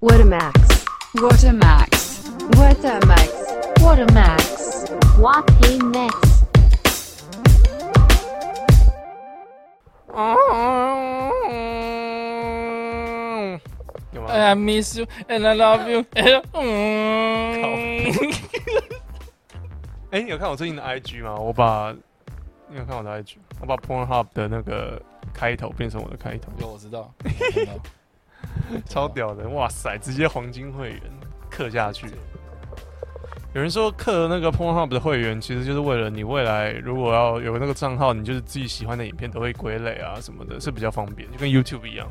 What a max. What a max. What a max. What a max. What a max. 有吗？ I miss you and I love you. and- 嗯，哎、你有看我最近的 IG 吗？我把你有看我的 IG？我把 Pornhub 的那个开头变成我的开头，有我知道，我看到 超屌的！哇塞，直接黄金会员刻下去。有人说刻那个 Pornhub 的会员，其实就是为了你未来如果要有那个账号，你就是自己喜欢的影片都会归类啊什么的，是比较方便，就跟 YouTube 一样。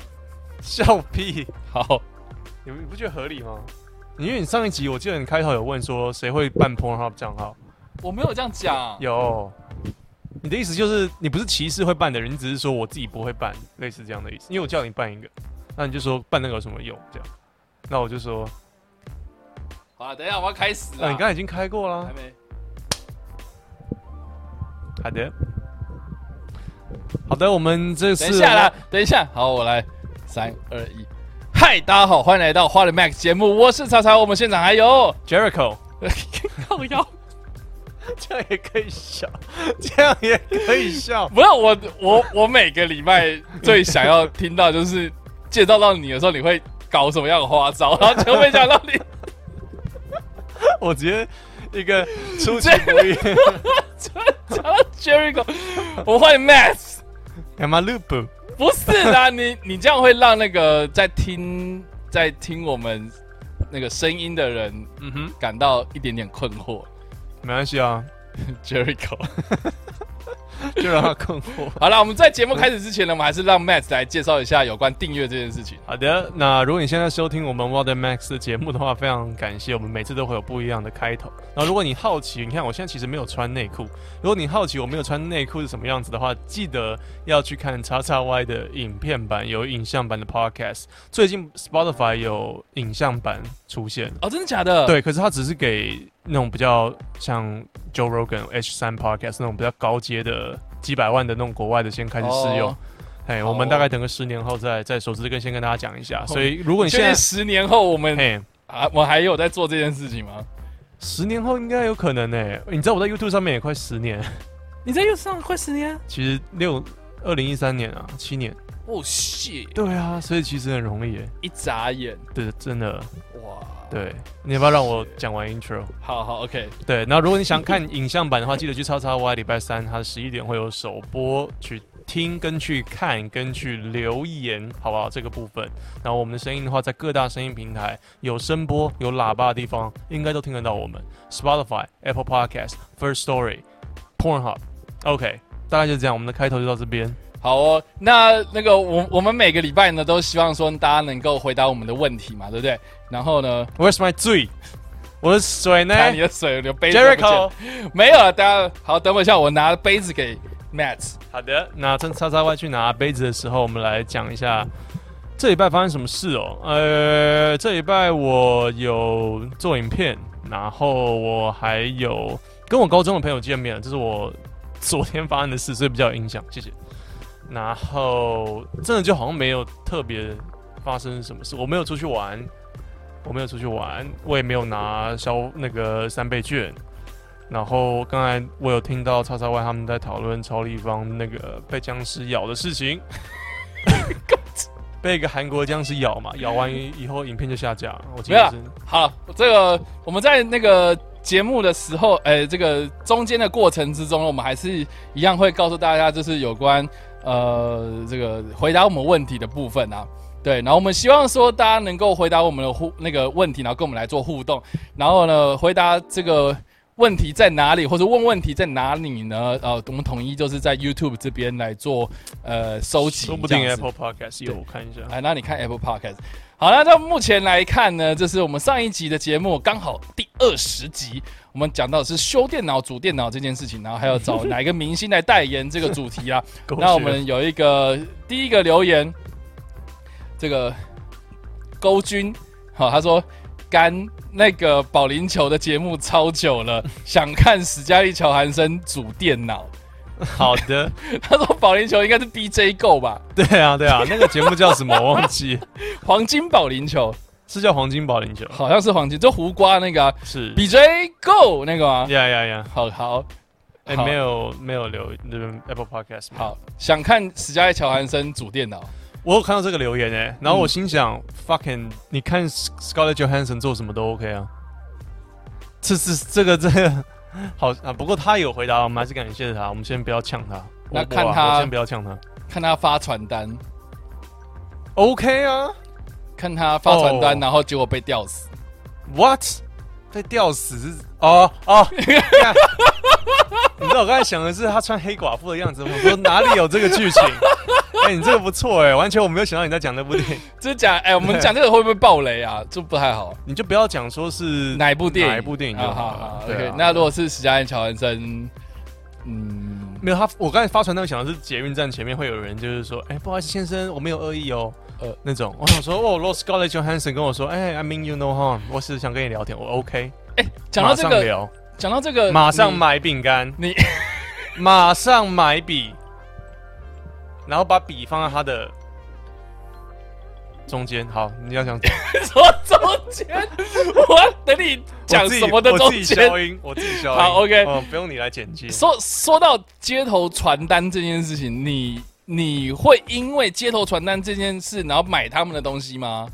笑屁！好，你们你不觉得合理吗？因为你上一集我记得你开头有问说谁会办 Pornhub 账号，我没有这样讲，有。你的意思就是你不是歧视会办的人，你只是说我自己不会办，类似这样的意思。因为我叫你办一个，那你就说办那个有什么用？这样，那我就说，好了，等一下我要开始了。那你刚才已经开过了还。没？好的，好的，我们这次等一下啦，等一下，好，我来，三二一，嗨，大家好，欢迎来到花的 Max 节目，我是曹操，我们现场还有 Jericho，靠腰，这样也可以笑，这样也可以笑。不是我我我每个礼拜最想要听到就是介绍到你的时候，你会搞什么样的花招，然后就没想到你 我直接一个出其不意，讲 到 Jericho，我欢迎 Max。干嘛 loop？不是啦，你你这样会让那个在听在听我们那个声音的人嗯哼，感到一点点困惑。没关系啊，Jericho，就让他困惑。好了，我们在节目开始之前呢，我们还是让 Max 来介绍一下有关订阅这件事情。好的，那如果你现在收听我们 Modern Max 的节目的话，非常感谢，我们每次都会有不一样的开头。然后如果你好奇，你看我现在其实没有穿内裤，如果你好奇我没有穿内裤是什么样子的话，记得要去看叉叉 Y 的影片版，有影像版的 Podcast。最近 Spotify 有影像版出现，哦，真的假的？，对，可是它只是给那种比较像 Joe Rogan H 三 Podcast 那种比较高阶的几百万的那种国外的先开始试用哦。哎、我们大概等个十年后再再首次跟先跟大家讲一下。所以如果你现在十年后我们哎，啊，我还有在做这件事情吗？十年后应该有可能呢、你知道我在 YouTube 上面也快十年，你在 YouTube 上快十年？其实六二零一三年啊，七年。哦，shit！对啊，所以其实很容易哎。一眨眼，对，真的。哇！对，你要不要让我讲完 intro？好好，OK。对，那如果你想看影像版的话，记得去叉叉 Y 礼拜三，它十一点会有首播，去听跟去看跟去留言，好不好？这个部分。然后我们的声音的话，在各大声音平台有声波、有喇叭的地方，应该都听得到我们。Spotify、Apple Podcast、First Story、Pornhub。OK，大概就这样，我们的开头就到这边。好哦，那那个我我们每个礼拜呢，都希望说大家能够回答我们的问题嘛，对不对？然后呢，Where's my 醉？我的水呢看你的水流杯子。没有了，大家好，等我一下，我拿杯子给 Matt。好的，那趁叉叉 Y 去拿杯子的时候，我们来讲一下这礼拜发生什么事哦。呃，这礼拜我有做影片，然后我还有跟我高中的朋友见面，这是我昨天发生的事，所以比较有印象。谢谢。然后真的就好像没有特别发生什么事，我没有出去玩，我没有出去玩，我也没有拿消那个三倍券。然后刚才我有听到叉叉 Y 他们在讨论超立方那个被僵尸咬的事情，被一个韩国僵尸咬嘛，咬完以后影片就下架了。我记得是好，这个我们在那个节目的时候，呃，这个中间的过程之中，我们还是一样会告诉大家，就是有关呃这个回答我们问题的部分啊。对，然后我们希望说大家能够回答我们的互那个问题，然后跟我们来做互动，然后呢回答这个问题在哪里，或者问问题在哪里呢？呃，我们统一就是在 YouTube 这边来做呃收集，说不定 Apple Podcast 有，我看一下。哎，那你看 Apple Podcast。好，那到目前来看呢，这是我们上一集的节目，刚好第二十集，我们讲到的是修电脑、主电脑这件事情，然后还要找哪一个明星来代言这个主题啊。那我们有一个第一个留言，这个勾军，好，他说干那个保龄球的节目超久了，想看史嘉丽·乔韩森组电脑。好的，他说保龄球应该是 BJ Go 吧，对啊，对啊，那个节目叫什么？我忘记。黄金保龄球。是叫黄金保龄球，好像是黄金，就胡瓜那个啊是 BJ Go 那个吗？呀呀呀，好好哎，好没有没有留那个 Apple Podcast 吗好，想看史嘉丽·乔韩森组电脑，我有看到这个留言哎，然后我嗯心想、fucking，你看 Scarlett Johansson 做什么都 OK 啊，这是这个这个好啊，不过他有回答，我们还是感谢他，我们先不要呛他，那看他先不要呛他。看他发传单，，OK 啊。看他发传单，哦。然后结果被吊死。，What？被吊死是哦哦，干你知道我刚才想的是他穿黑寡妇的样子，我说哪里有这个剧情？哎、你这个不错哎，完全我没有想到你在讲那部电影，就是讲，哎、我们讲这个会不会爆雷啊？这不太好。你就不要讲说是哪一部电影？哪一部电影就啊好了好好。对 OK，啊那如果是史嘉丽·乔恩森，嗯，没有他，我刚才发传单想的是捷运站前面会有人，就是说，哎、不好意思，先生，我没有恶意哦，呃。呃，那种。我想说，哦，如果 Scarlett Johansson 跟我说，哎、i mean you no harm，我是想跟你聊天，我 OK，哎讲到这个，讲到这个，马上买饼干，你马上买笔，然后把笔放在他的中间。好，你要想说 中间，我等你讲什么的中我自己间消。音，我自己消音。好，OK 嗯，不用你来剪辑。说说到街头传单这件事情，你你会因为街头传单这件事，然后买他们的东西吗？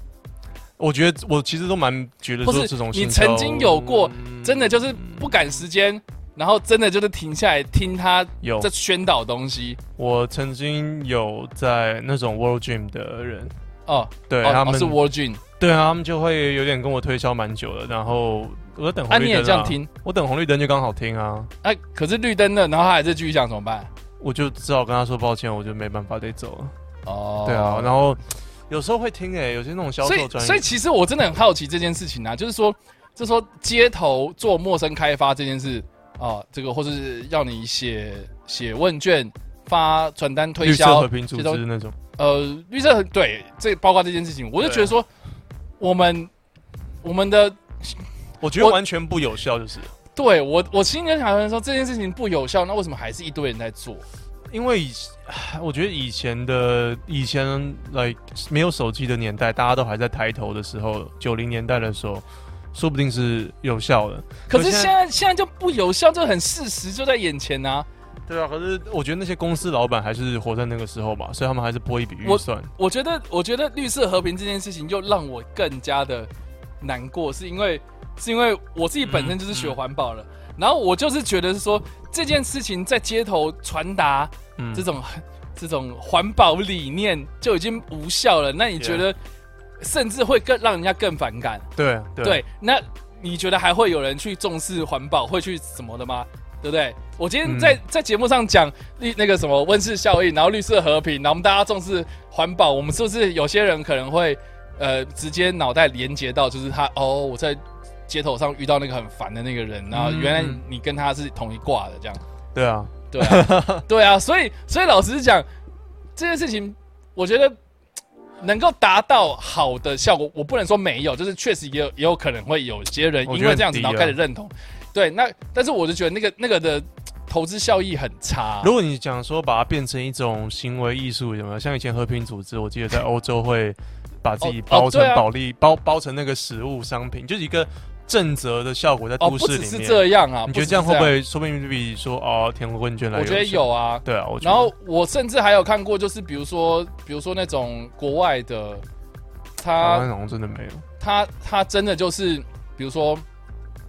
我觉得我其实都蛮觉得或是说这种你曾经有过嗯真的就是不赶时间，然后真的就是停下来听他有在宣导东西我曾经有在那种 World Dream 的人，哦。对、他们、哦哦是 War Dream，对啊，他们就会有点跟我推销蛮久了，然后我在等红绿灯、也这样听？我等红绿灯就刚好听啊，哎、可是绿灯了，然后他还是继续讲怎么办？我就只好跟他说抱歉，我就没办法得走了。哦，对啊，然后有时候会听哎、有些那种销所以售专业，所以其实我真的很好奇这件事情啊，就是说，就是说街头做陌生开发这件事啊，这个或是要你写写问卷、发传单推绿色销和平组这种织那种，呃，绿色很对，这包括这件事情，我就觉得说，我们我们的我觉得完全不有效，就是对我我心里就想说这件事情不有效，那为什么还是一堆人在做？因为以我觉得以前的以前 like 没有手机的年代，大家都还在抬头的时候，九零年代的时候，说不定是有效的。可是现在现在就不有效，这很事实就在眼前呐、对啊，可是我觉得那些公司老板还是活在那个时候吧，所以他们还是拨一笔预我算。我觉得，我觉得绿色和平这件事情又让我更加的难过，是因为是因为我自己本身就是学环保的，然后我就是觉得是说这件事情在街头传达嗯这种、这种环保理念就已经无效了，那你觉得甚至会更让人家更反感？对对对，那你觉得还会有人去重视环保，会去什么的吗？对不对？我今天在、嗯。在节目上讲绿那个什么温室效应，然后绿色和平，然后我们大家重视环保，我们是不是有些人可能会呃直接脑袋连接到就是他哦，我在街头上遇到那个很烦的那个人，然后嗯原来嗯你跟他是同一挂的这样，对啊，对啊，对啊，所以所以老实讲，这件事情我觉得能够达到好的效果，我不能说没有，就是确实也有也有可能会有些人因为这样子，然后开始认同。对，那但是我就觉得那个那个的投资效益很差。如果你讲说把它变成一种行为艺术，有没有？像以前和平组织，我记得在欧洲会把自己包成保利、包包成那个食物商品，就是一个正则的效果在哦，都市里面。这样啊，你觉得这样会不会说不定比说哦填个问卷来？我觉得有。啊。对啊，我觉得然后我甚至还有看过，就是比如说，比如说那种国外的，他好像真的没有他他真的就是，比如说，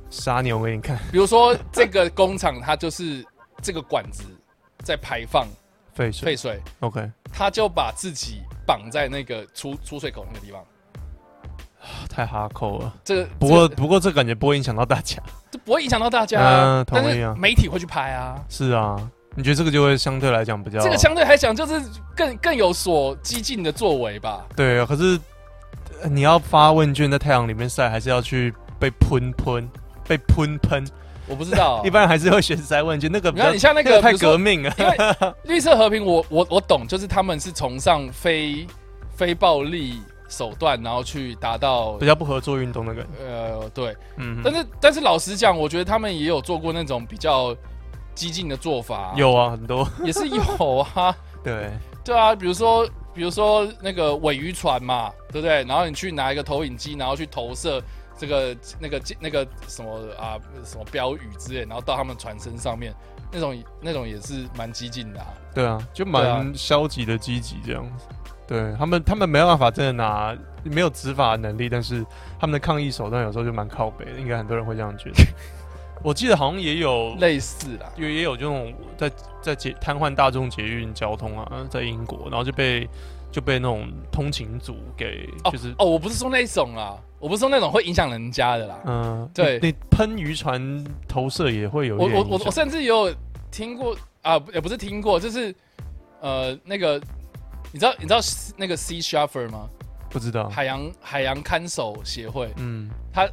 杀牛给你看，比如说这个工厂，它就是这个管子在排放废水。废水，OK，他就把自己绑在那个出出水口那个地方。太哈扣了。这个不过这个不过这感觉不会影响到大家。这不会影响到大家啊，嗯同意啊媒体会去拍啊。是啊，你觉得这个就会相对来讲比较这个相对来讲就是更更有所激进的作为吧。对啊，可是呃你要发问卷在太阳里面晒，还是要去被喷喷被喷喷？我不知道 一般人还是会选筛问卷，那个比较你看你像那个个太革命了。因为 绿色和平我，我我懂，就是他们是崇尚非非暴力手段，然后去达到比较不合作运动那个，呃对。嗯，但是但是老实讲，我觉得他们也有做过那种比较激进的做法，有啊，很多也是有啊。对，对啊，比如说比如说那个尾渔船嘛，对不对？然后你去拿一个投影机，然后去投射这个那个那个什么啊什么标语之类，然后到他们船身上面，那种那种也是蛮激进的啊。对啊，就蛮消极的积极这样子。对他们，他们没办法真的拿没有执法能力，但是他们的抗议手段有时候就蛮靠北的，应该很多人会这样觉得。我记得好像也有类似啦，也也有这种在在捷瘫痪大众捷运交通啊，在英国，然后就被就被那种通勤组给哦就是哦，我不是说那种啦，我不是说那种会影响人家的啦。嗯，对。你你喷渔船投射也会有一我我我我甚至有听过啊，也不是听过，就是呃那个你知道你知道那个 Sea Shuffer 吗？不知道，海洋海洋看守协会，嗯。他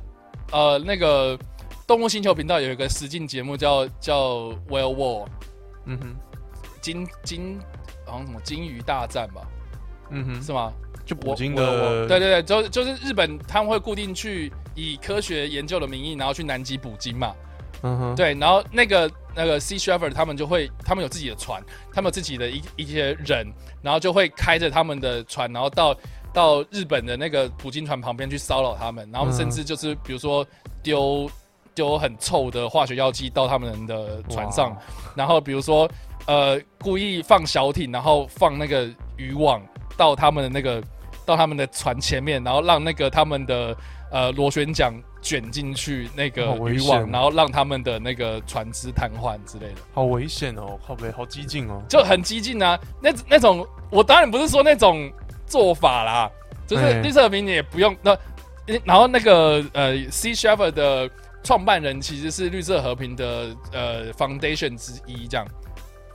呃，那个动物星球频道有一个实境节目叫叫 Whale War 嗯哼。金金好像什么金鱼大战吧，嗯哼，是吗？就捕鲸的对对对，就就是日本他们会固定去以科学研究的名义，然后去南极捕鲸嘛。嗯哼对，然后那个那个 Sea Shepherd 他们就会，他们有自己的船，他们有自己的一一些人，然后就会开着他们的船，然后到到日本的那个捕鲸船旁边去骚扰他们，然后嗯甚至就是比如说丢丢很臭的化学药剂到他们的船上，然后比如说呃故意放小艇，然后放那个渔网到他们的那个到他们的船前面，然后让那个他们的呃螺旋桨卷进去那个渔网，然后让他们的那个船只瘫痪之类的，好危险哦，靠北，好激进哦。就很激进啊。那那种我当然不是说那种做法啦，就是哎。绿色和平你也不用那，然后那个呃 Sea Shepherd 的创办人其实是绿色和平的呃 Foundation 之一，这样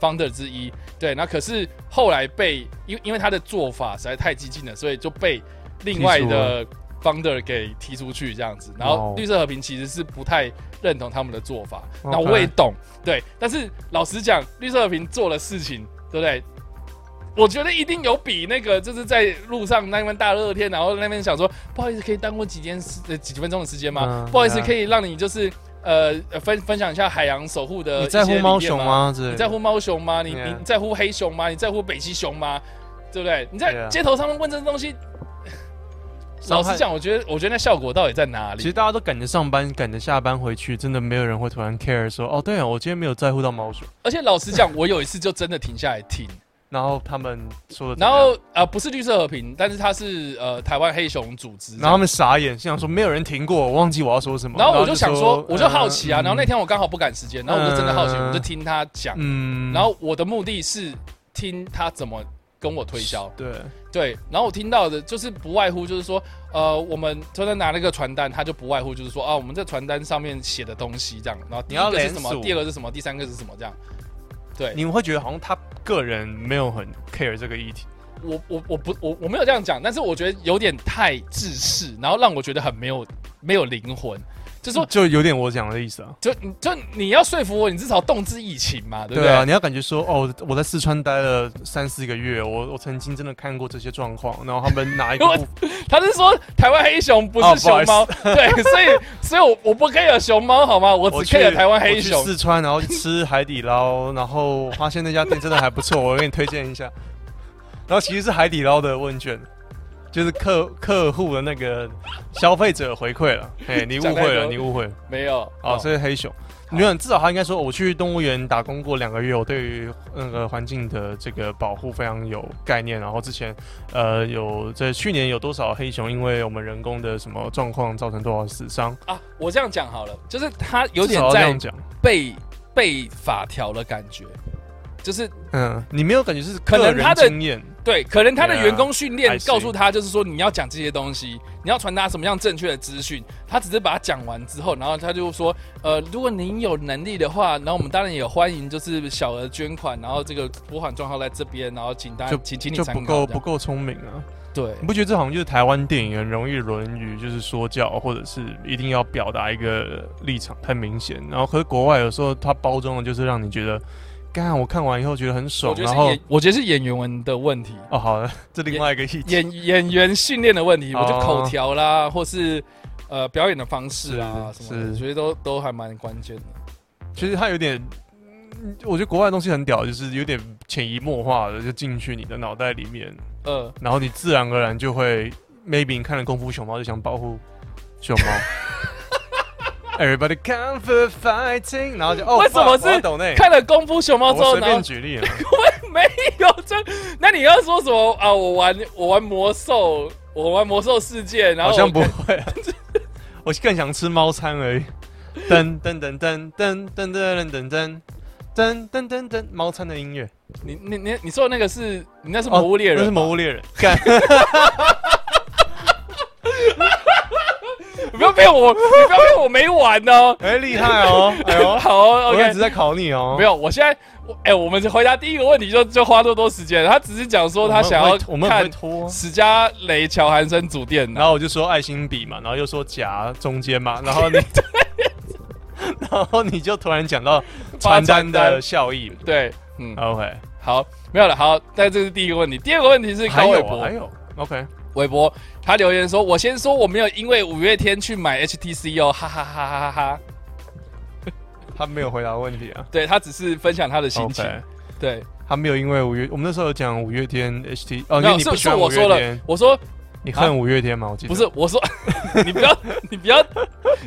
Founder 之一。对，那可是后来被因为因为他的做法实在太激进了，所以就被另外的 Founder 给踢出去这样子。然后哦绿色和平其实是不太认同他们的做法，那我也懂，对。但是老实讲，绿色和平做的事情，对不对？我觉得一定有比那个就是在路上那边大热天，然后那边想说，不好意思，可以耽误几天时呃几分钟的时间吗？嗯不好意思，可以让你就是呃呃分分享一下海洋守护的你在乎猫熊？吗？你在乎猫熊吗？你你在乎黑熊吗？你在乎北极熊吗？对不对？你在街头上面问这些东西，老实讲，我觉得我觉得那效果到底在哪里？其实大家都赶着上班，赶着下班回去，真的没有人会突然 care 说，哦，对啊，我今天没有在乎到猫熊。而且老实讲，我有一次就真的停下来听，然后他们说的，然后呃不是绿色和平，但是他是呃台湾黑熊组织，然后他们傻眼，心想说没有人停过，我忘记我要说什么。然后我就想说，我就好奇啊，嗯。然后那天我刚好不赶时间，然后我就真的好奇，嗯。我就听他讲，嗯。然后我的目的是听他怎么跟我推销，对，对，然后我听到的就是不外乎就是说，呃，我们就在拿那个传单，他就不外乎就是说啊，我们这传单上面写的东西这样，然后第你要一个是什么，第二个是什么，第三个是什么这样，对，你们会觉得好像他个人没有很 care 这个议题。我我我不我我没有这样讲，但是我觉得有点太自私，然后让我觉得很没有没有灵魂，就说就有点我讲的意思啊。就就你要说服我，你至少动之以情嘛，对不对？对啊，你要感觉说，哦，我在四川待了三四个月，我我曾经真的看过这些状况，然后他们哪一个 他是说台湾黑熊不是熊猫，对，所以所以我我不 care 熊猫好吗？我只我去 care 台湾黑熊。四川，然后去吃海底捞，然后发现那家店真的还不错，我给你推荐一下。然后其实是海底捞的问卷，就是客客户的那个消费者回馈了。哎，你误会了，你误会了。没有哦，这是黑熊。你看，至少他应该说，我去动物园打工过两个月，我对于那个环境的这个保护非常有概念。然后之前，呃，有在去年有多少黑熊因为我们人工的什么状况造成多少死伤，啊，我这样讲好了，就是他有点在少要这样讲。背背法条的感觉，就是嗯，你没有感觉是可能他的经验，对，可能他的员工训练告诉他，就是说你要讲这些东西，你要传达什么样正确的资讯。他只是把它讲完之后，然后他就说，呃，如果您有能力的话，然后我们当然也欢迎就是小额捐款，然后这个拨款账号在这边，然后请大家就请请你不。够不够聪明啊！对你不觉得这好像就是台湾电影很容易沦于就是说教，或者是一定要表达一个立场太明显，然后可是国外有时候它包装的就是让你觉得，干我看完以后觉得很我爽，然后觉得是演，我觉得是演员们的问题，哦好的，这另外一个议题，演演员训练的问题，哦我觉得口条啦，或是呃表演的方式啊是什么的，是。我觉得都都还蛮关键的。其实它有点我觉得国外的东西很屌，就是有点潜移默化的就进去你的脑袋里面，呃，然后你自然而然就会，maybe 你看了《功夫熊猫》就想保护熊猫。Everybody come for fighting，然后就哦，为什么是？看了《功夫熊猫》之后，我随便举例了，没有这，那你要说什么啊？我玩我玩魔兽，我玩魔兽世界，然后好像不会、啊，我更想吃猫餐而已。噔噔噔噔噔噔噔噔噔噔噔噔噔噔，猫餐的音乐。你你你你说的那个是你那是魔物猎人那是魔物猎人。干，你不要骗我，你不要骗我没玩哦。哎，厉害哦！哎呦，好哦，OK 我一直。在考你哦。没有，我现在我哎、我们回答第一个问题就就花那么多时间，他只是讲说他想要我们看拖。史嘉蕾·乔韩森组电。然后我就说爱心笔嘛，然后又说夹中间嘛，然后你，然后你就突然讲到传单的效益。对，嗯，OK，好，没有了。好，但这是第一个问题。第二个问题是还有还，有 OK，韦博他留言说：“我先说我没有因为五月天去买 HTC 哦，哈哈哈哈哈哈。他没有回答问题啊。对他只是分享他的心情。对，他没有因为五月，我们那时候有讲五月天 HT 哦，因没有是是为你不喜欢我说了五月天，，我说你恨五月天吗？我记得不是，我说 你不要你不要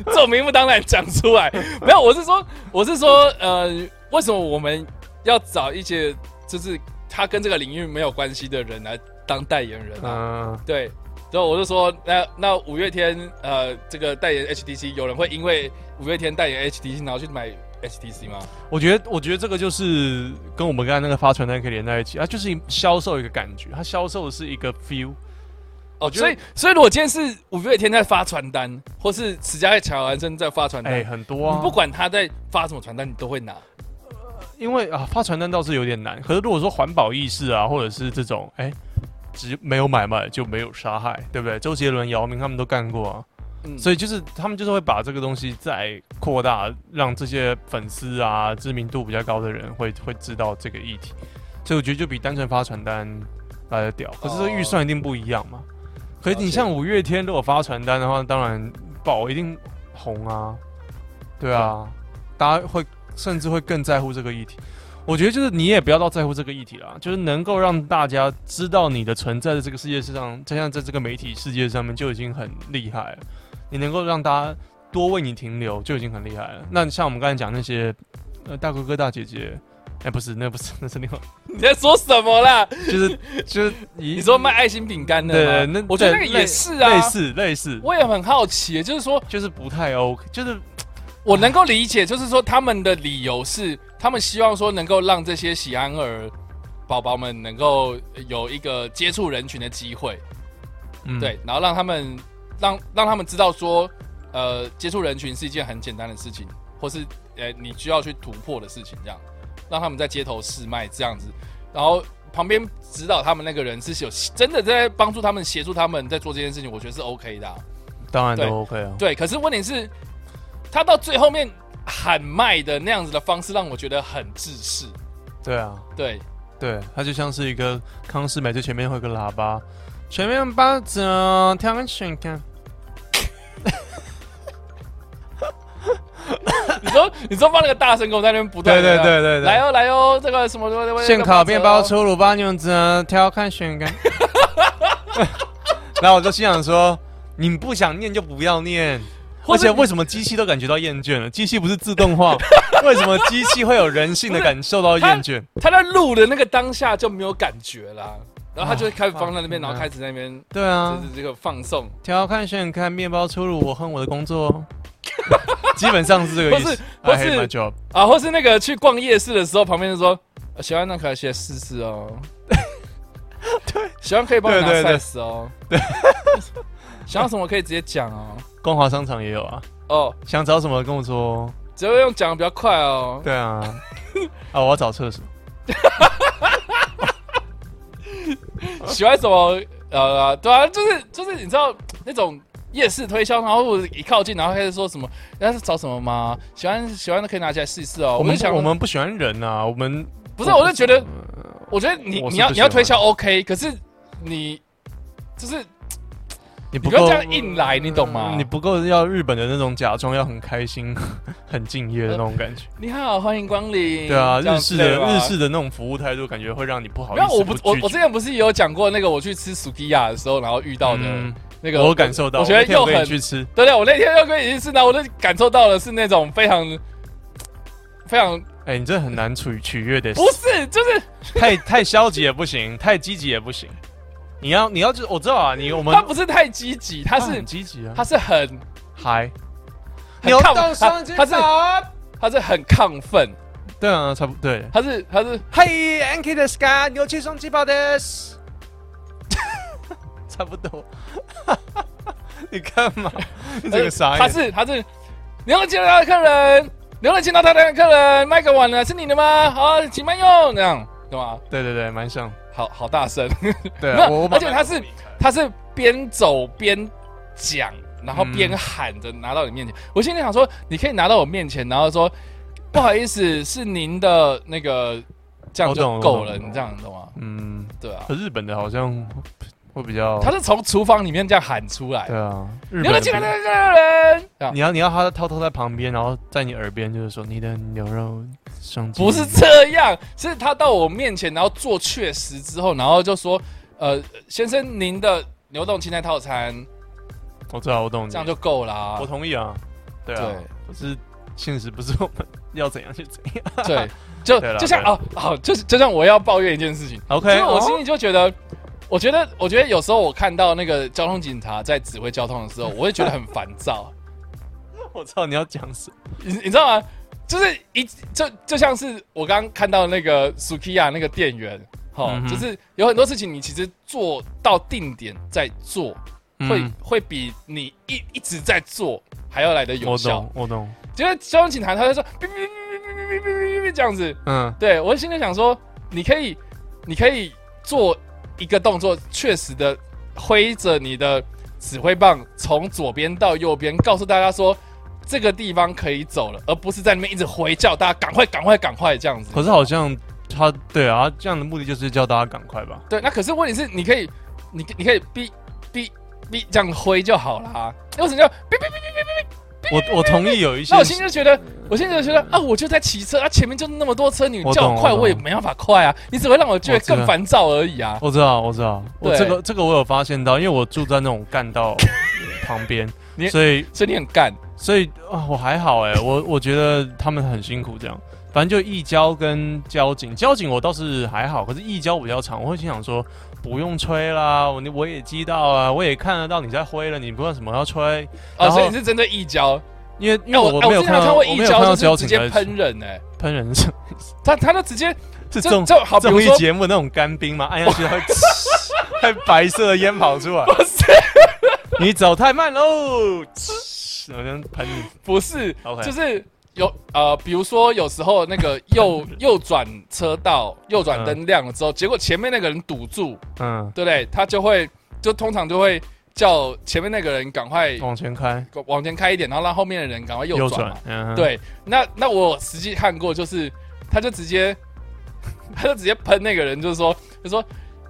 这种明目张胆讲出来。没有，我是说我是说呃，为什么我们要找一些就是他跟这个领域没有关系的人来当代言人啊？嗯，对，然后我就说，那那五月天呃，这个代言 HTC，有人会因为五月天代言 HTC，然后去买 HTC 吗？我觉得，我觉得这个就是跟我们刚才那个发传单可以连在一起，它就是销售一个感觉，它销售的是一个 feel。哦，所以所以如果今天是五月天在发传单，或是史嘉丽·乔安森在发传单，哎、很多啊，你不管他在发什么传单，你都会拿。因为啊，发传单倒是有点难。可是如果说环保意识啊，或者是这种，哎、只没有买卖就没有杀害，对不对？周杰伦、姚明他们都干过啊，嗯，所以就是他们就是会把这个东西再扩大，让这些粉丝啊、知名度比较高的人会会知道这个议题。所以我觉得就比单纯发传单来的屌。可是这预算一定不一样嘛。可是你像五月天，如果发传单的话，当然爆一定红啊，对啊，大家会甚至会更在乎这个议题。我觉得就是你也不要到在乎这个议题啦，就是能够让大家知道你的存在在这个世界上，就像在这个媒体世界上面就已经很厉害了。你能够让大家多为你停留，就已经很厉害了。那像我们刚才讲那些呃大哥哥大姐姐，哎、不是，那不是，那是另外，你在说什么啦？就是就是你你说卖爱心饼干的对，那我觉得那个也是啊，类似类似，我也很好奇，就是说就是不太 OK，就是我能够理解，就是说他们的理由是，他们希望说能够让这些喜安儿宝宝们能够有一个接触人群的机会，嗯。对，然后让他们让让他们知道说，呃，接触人群是一件很简单的事情，或是呃你需要去突破的事情，这样让他们在街头试卖这样子，然后旁边指导他们那个人是有真的在帮助他们协助他们在做这件事情，我觉得是 OK 的啊、当然都对 OK 啊。对，可是问题是，他到最后面喊麦的那样子的方式，让我觉得很自私。对啊，对，对，它就像是一个康士美，最前面会有个喇叭，前面包着调看选看，你说你说放那个大声公在那边不断对对对对对来哦来哦，这个什么什么现烤面包出。出炉八牛子调看选看。然后我就心想说，你不想念就不要念。而且为什么机器都感觉到厌倦了？机器不是自动化，为什么机器会有人性的感受到厌倦？他在录的那个当下就没有感觉啦，然后他就会开始放在那边，啊然后开始在那边对啊就，是这个放送，调看选看面包出炉，我恨我的工作。基本上是这个意思或是。或 I 是 hate my job。啊，或是那个去逛夜市的时候，旁边就说呃喜欢那可以先试试哦。对，喜欢可以帮你拿对对对 size 哦。对，想要什么可以直接讲哦。光华商场也有啊，哦，想找什么跟我说哦。只要用讲的比较快哦。对啊，啊，我要找厕所。喜欢什么？呃，对啊，就是就是你知道那种夜市推销，然后一靠近，然后开始说什么，人家是找什么吗？喜欢喜欢的可以拿起来试一试哦。我们想我们不喜欢人啊，我们不是，我就觉得，我觉得你你要你要推销 OK，可是你就是你不要这样硬来，你懂吗？你不够要日本的那种假装要很开心、很敬业的那种感觉。你好，欢迎光临。对啊，日式的日式的那种服务态度，感觉会让你不好意没有，思我不，我我之前不是也有讲过那个我去吃 sukiya 的时候，然后遇到的嗯那个，我感受到，我觉得又很去吃，对对，我那天又跟你去吃，然后我就感受到的是那种非常非常哎，你这很难取取悦的，不是，就是太太消极也不行，太积极也不行。你要你要就我知道啊，你我们他不是太积极，他是很积极啊，他是很嗨，很亢动双击他是他是很亢奋，对啊，差不对。他是他是嘿，Anki 的 Sky 牛气双击炮的，差不多。你干嘛？你这个傻眼。他是他是牛了见到他的客人，牛了见到他的客人，卖个碗呢，是你的吗？好，请慢用，这样对吗？对对对，蛮像。好好大声，对啊，我我而且他是他是边走边讲，然后边喊着拿到你面前。我心里想说，你可以拿到我面前，然后说不好意思，是您的那个，这样就够了，你这样懂吗？嗯，对啊可，日本的好像会比较，他是从厨房里面这样喊出来对，啊，日牛了本进来的客人，这样你要你要他偷偷在旁边，然后在你耳边就是说你的牛肉双击不是这样，是他到我面前，然后做确实之后，然后就说，呃，先生，您的牛冻青菜套餐，我知道我懂你，这样就够啦我。同意啊，对啊，对。可是现实不是我们要怎样就怎样。对，就 就像对。哦哦，就是就像我要抱怨一件事情，OK，所以我心哦。里就觉得，我觉得，我觉得有时候我看到那个交通警察在指挥交通的时候，我会觉得很烦躁。我知道你要讲什么，你你知道吗？就是一就就像是我刚刚看到那个 Sukiya 那个店员，哈、嗯就是有很多事情你其实做到定点再做，会、嗯会比你一一直在做还要来的有我效懂。我懂，就是交通警察他就说哔哔哔哔哔哔哔哔哔这样子，嗯对我现在想说，你可以你可以做一个动作，确实的挥着你的指挥棒从左边到右边，告诉大家说。这个地方可以走了，而不是在那边一直回叫大家赶快、赶快、赶快这样子。可是好像他对啊，这样的目的就是叫大家赶快吧。对，那可是问题是，你可以，你你可以哔哔哔这样挥就好啦。为什么要哔哔哔哔哔？我我同意有一些 那我现在就觉得，我现在就觉得啊，我就在骑车啊，前面就那么多车，你叫我快，懂。我我也没办法快啊，你只会让我觉得更烦躁而已啊。我知道，我知道，我这个这个我有发现到，因为我住在那种干道 旁边，所以所以你很干，所以啊，我还好哎，我我觉得他们很辛苦这样。反正就义交跟交警，交警我倒是还好，可是义交比较长，我会心想说不用吹啦，我我也知道啊，我也看得到你在挥了，你不为什么要吹？哦，然后所以你是针对一交。因为因哎为我没有看到我看过义没有看到交，就直接喷人哎，喷人是 他他就直接是综这种好，综艺节目那种干冰嘛？按下去它会 会白色的烟跑出来。不是你走太慢喽，好像喷你。不是 OK 就是有呃，比如说有时候那个 右右转车道右转灯亮了之后，结果前面那个人堵住，嗯，对不对？他就会就通常就会叫前面那个人赶快往前开，往前开一点，然后让后面的人赶快右转嘛。，嗯，对，那那我实际看过，就是他就直接 他就直接喷那个人，就是说就说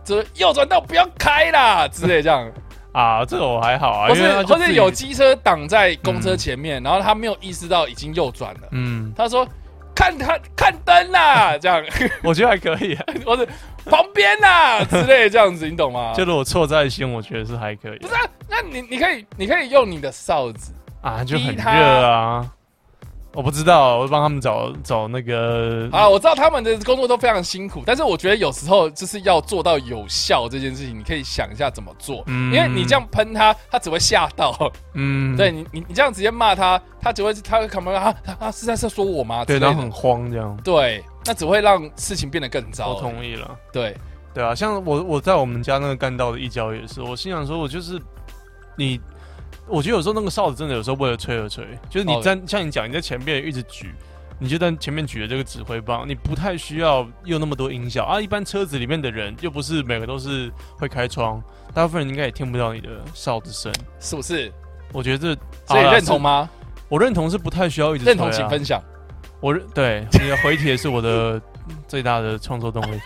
这右转道不要开啦之类这样，啊，这个我还好啊，或是就是有，机车挡在公车前面，然后他没有意识到已经右转了，嗯，他说看他看灯啦，这样 我觉得还可以啊，或者旁边啦 之类这样子，你懂吗？就是我错在先，我觉得是还可以不是啊，那你你可以你可以用你的哨子。啊，就很热啊。我不知道，我帮他们找找那个啊，我知道他们的工作都非常辛苦，但是我觉得有时候就是要做到有效这件事情，你可以想一下怎么做，嗯因为你这样喷他，他只会吓到。嗯，对你，你你这样直接骂他，他只会他会可能啊啊啊是在是说我吗？对，之类的然后很慌这样。对，那只会让事情变得更糟。我同意了。对，对啊，像我我在我们家那个干道的一角也是，我心想说，我就是你，我觉得有时候那个哨子真的有时候为了吹而吹，就是你哦在、像你讲你在前面一直举，你就在前面举的这个指挥棒，你不太需要用那么多音效啊。一般车子里面的人又不是每个都是会开窗，大部分人应该也听不到你的哨子声。是不是？我觉得这所以认同吗？我认同是不太需要一直认同请分享。我认对你的回帖是我的 最大的创作动力。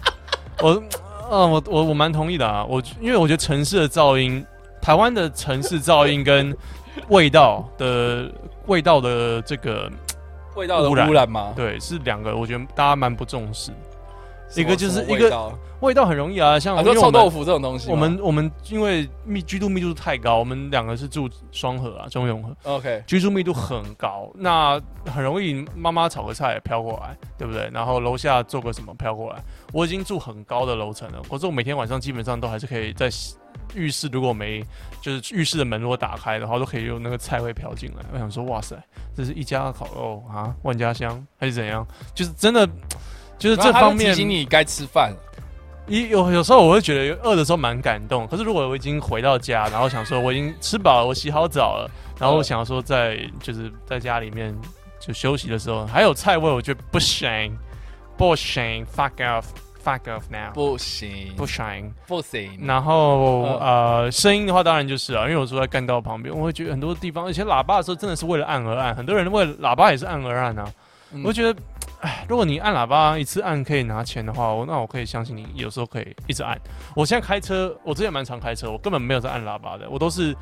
我，呃，我我我蛮同意的啊。我因为我觉得城市的噪音台湾的城市噪音跟味道的味道的这个味道的污染吗？对是两个，我觉得大家蛮不重视。一个就是一个味道很容易啊，像啊，因为我们说臭豆腐这种东西。我们我们因为密居住密度太高，我们两个是住双河啊，中永和，OK，居住密度很高，那很容易妈妈炒个菜飘过来，对不对？然后楼下做个什么飘过来。我已经住很高的楼层了，可是我每天晚上基本上都还是可以在浴室，如果没就是浴室的门如果打开的话，都可以有那个菜会飘进来。我想说，哇塞，这是一家烤肉啊，万家香还是怎样？就是真的，就是这方面提醒你该吃饭。一有有时候我会觉得饿的时候蛮感动，可是如果我已经回到家，然后想说我已经吃饱了，我洗好澡了，然后我想要说在就是在家里面就休息的时候，还有菜味，我觉得不行，不行，fuck off，fuck off now，不行，不行。不行。然后、嗯呃，声音的话当然就是啊，因为我住在干道旁边，我会觉得很多地方，而且喇叭的时候真的是为了按而按，很多人为了喇叭也是按而按啊。嗯我觉得，哎，如果你按喇叭一次按可以拿钱的话，我那我可以相信你有时候可以一直按。我现在开车，我之前蛮常开车，我根本没有在按喇叭的，我都是。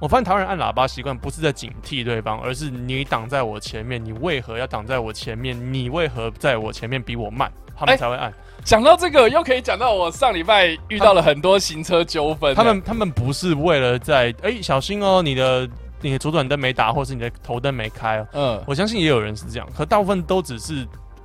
我发现台湾人按喇叭习惯不是在警惕对方，而是你挡在我前面，你为何要挡在我前面？你为何在我前面比我慢？他们哎才会按。讲到这个，又可以讲到我上礼拜遇到了很多行车纠纷。他们他们不是为了在哎、小心哦，你的你的左转灯没打，或是你的头灯没开哦。嗯，我相信也有人是这样，可大部分都只是，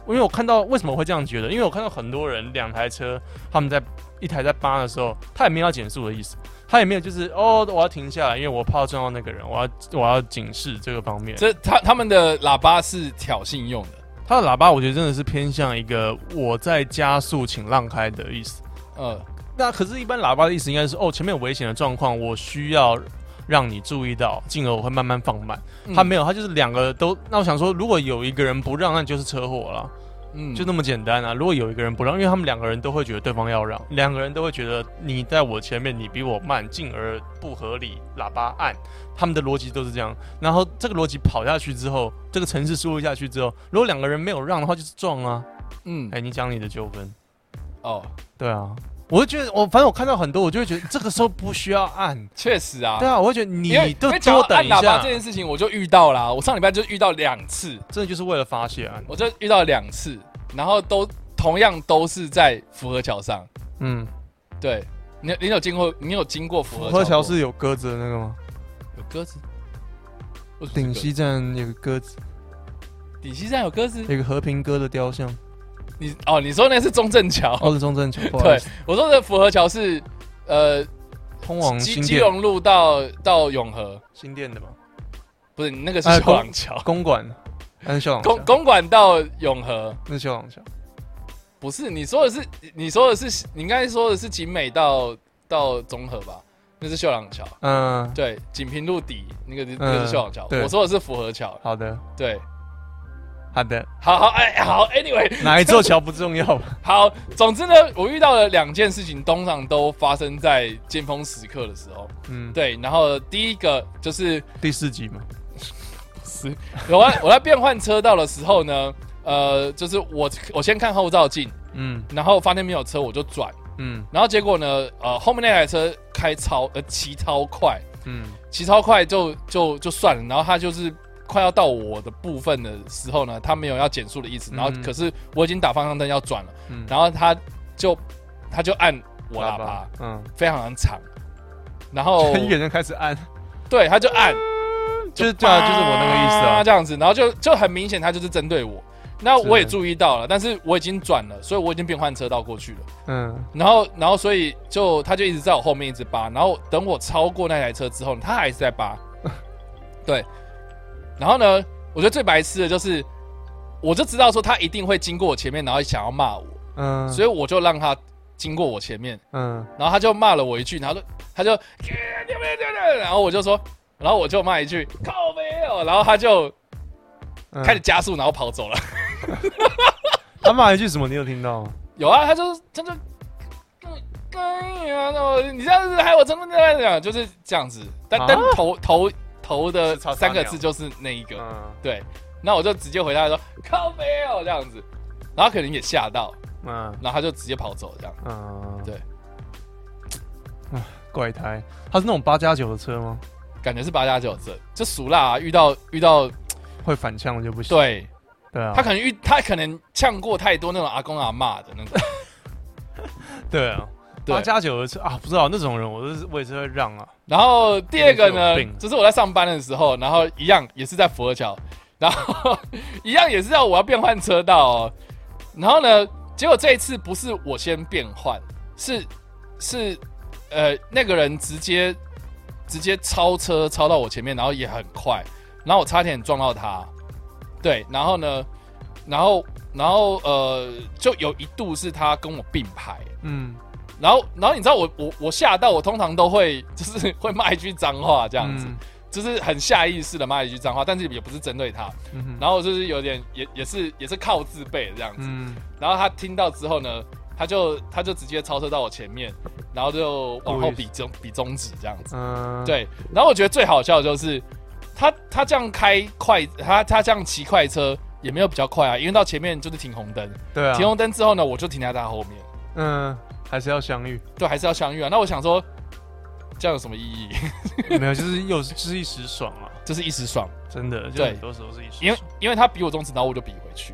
因为我看到为什么会这样觉得？因为我看到很多人两台车，他们在一台在扒的时候，他也没有要减速的意思，他也没有就是哦我要停下来，因为我怕撞到那个人，我要我要警示这个方面。这他他们的喇叭是挑衅用的。他的喇叭我觉得真的是偏向一个我在加速，请让开的意思。嗯，那可是，一般喇叭的意思应该是哦，前面有危险的状况，我需要让你注意到，进而我会慢慢放慢。嗯他没有，他就是两个都。那我想说，如果有一个人不让，那就是车祸了，嗯就那么简单啊。如果有一个人不让，因为他们两个人都会觉得对方要让，两个人都会觉得你在我前面，你比我慢，进而不合理，喇叭按。他们的逻辑都是这样。然后这个逻辑跑下去之后，这个城市输入下去之后，如果两个人没有让的话，就是撞啊。嗯哎、你讲你的纠纷。哦，对啊，我就觉得我反正我看到很多，我就会觉得这个时候不需要按。确实啊。对啊，我会觉得你都多等一到按喇叭下这，件事情，我就遇到啦。我上礼拜就遇到两次，真的就是为了发泄按。我就遇到两次，然后都同样都是在福和桥上。嗯，对，你你有经过你有经过福和河桥过是有鸽子的那个吗？有鸽子？顶溪站有个鸽子，顶溪站有鸽子？有个和平鸽的雕像。你哦，你说那是中正桥？哦，是中正桥，对，我说的府河桥是呃通往基基隆路到到永和，新店的吗，不是那个是哎秀朗桥，公馆，那是秀朗公，公馆到永和。那是秀朗桥。不是，你说的是你说的是你应该说的是景美到到中和吧？那是秀朗桥。嗯，对，锦屏路底那个那个是秀朗桥。我说的是府河桥。好的，对，好的，好好哎好，anyway，哪一座桥不重要？好，总之呢，我遇到了两件事情，通常都发生在尖峰时刻的时候。嗯，对，然后第一个就是第四集嘛，是 我在我在变换车道的时候呢，呃，就是我我先看后照镜，嗯。然后发现没有车，我就转，嗯。然后结果呢，呃，后面那台车开超呃骑超快，嗯。骑超快就就就算了，然后他就是快要到我的部分的时候呢，他没有要减速的意思，然后嗯可是我已经打方向灯要转了，嗯，然后他就他就按我喇叭，，嗯，非常长，然后很远就开始按，对他就按，就是对啊，就是我那个意思啊。这样子，然后就就很明显他就是针对我。那我也注意到了，但是我已经转了，所以我已经变换车道过去了。嗯然后，然后所以就他就一直在我后面一直扒，然后等我超过那台车之后，他还是在扒。对，然后呢，我觉得最白痴的就是，我就知道说他一定会经过我前面，然后想要骂我，嗯，所以我就让他经过我前面，嗯然后他就骂了我一句，然后就他就，然后我就说，然后我就骂一句靠没有，然后他就嗯开始加速，然后跑走了。他骂一句什么？你有听到吗？有啊，他就是他就，哎呀，那我你这样子害我真的这样讲，就是这样子。但、啊但头头头的三个字就是那一个，嗯对。那我就直接回答说靠没有这样子，然后他可能也吓到，嗯然后他就直接跑走这样。嗯，对。怪胎。他是那种八加九的车吗？感觉是八加九车，就熟辣、啊，遇到遇到会反呛就不行。对对啊，他可能遇他可能呛过太多那种阿公阿妈的那种，对啊，对八加九的车啊，不知道那种人，我是我也是会让啊。然后第二个呢，就是我在上班的时候，然后一样也是在佛桥，然后一样也是要我要变换车道哦。然后呢，结果这一次不是我先变换，是是呃那个人直接直接超车超到我前面，然后也很快，然后我差点撞到他。对，然后呢，然后然后呃，就有一度是他跟我并排，嗯，然后，然后你知道我我我吓到，我通常都会 就是会骂一句脏话这样子，嗯。就是很下意识的骂一句脏话，但是也不是针对他，嗯然后就是有点也也是也是靠自备这样子。嗯，然后他听到之后呢，他就他就直接超车到我前面，然后就往后比中比中指这样子。嗯，对，然后我觉得最好笑的就是他他这样开快，他他这样骑快车也没有比较快啊，因为到前面就是停红灯，对啊，停红灯之后呢，我就停在他后面。嗯，还是要相遇，对，还是要相遇啊。那我想说，这样有什么意义？没有，就是又是就是一时爽啊，就是一时爽，真的，就对很多时候是一时爽，因为因为他比我中指，然后我就比回去，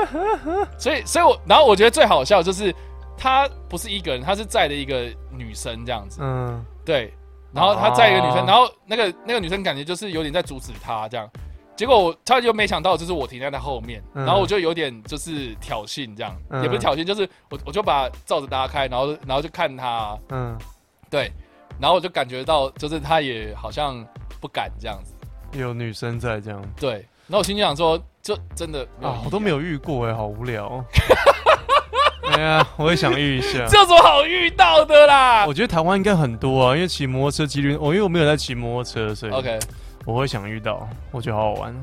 所以所以我然后我觉得最好笑的就是他不是一个人，他是载的一个女生这样子，嗯，对，然后他载一个女生，哦然后那个那个女生感觉就是有点在阻止他这样。结果我他就没想到，就是我停在他后面，嗯然后我就有点就是挑衅这样，嗯也不是挑衅，就是我我就把罩子拉开，然后然后就看他，嗯，对，然后我就感觉到，就是他也好像不敢这样子，有女生在这样对。然后我心里想说，就真的没有意义啊，我都没有遇过哎，好无聊哦。哎呀，我也想遇一下。这有什么好遇到的啦我觉得台湾应该很多啊，因为骑摩托车几率，我因为我没有在骑摩托车，所以？OK，我会想遇到，我觉得好好玩。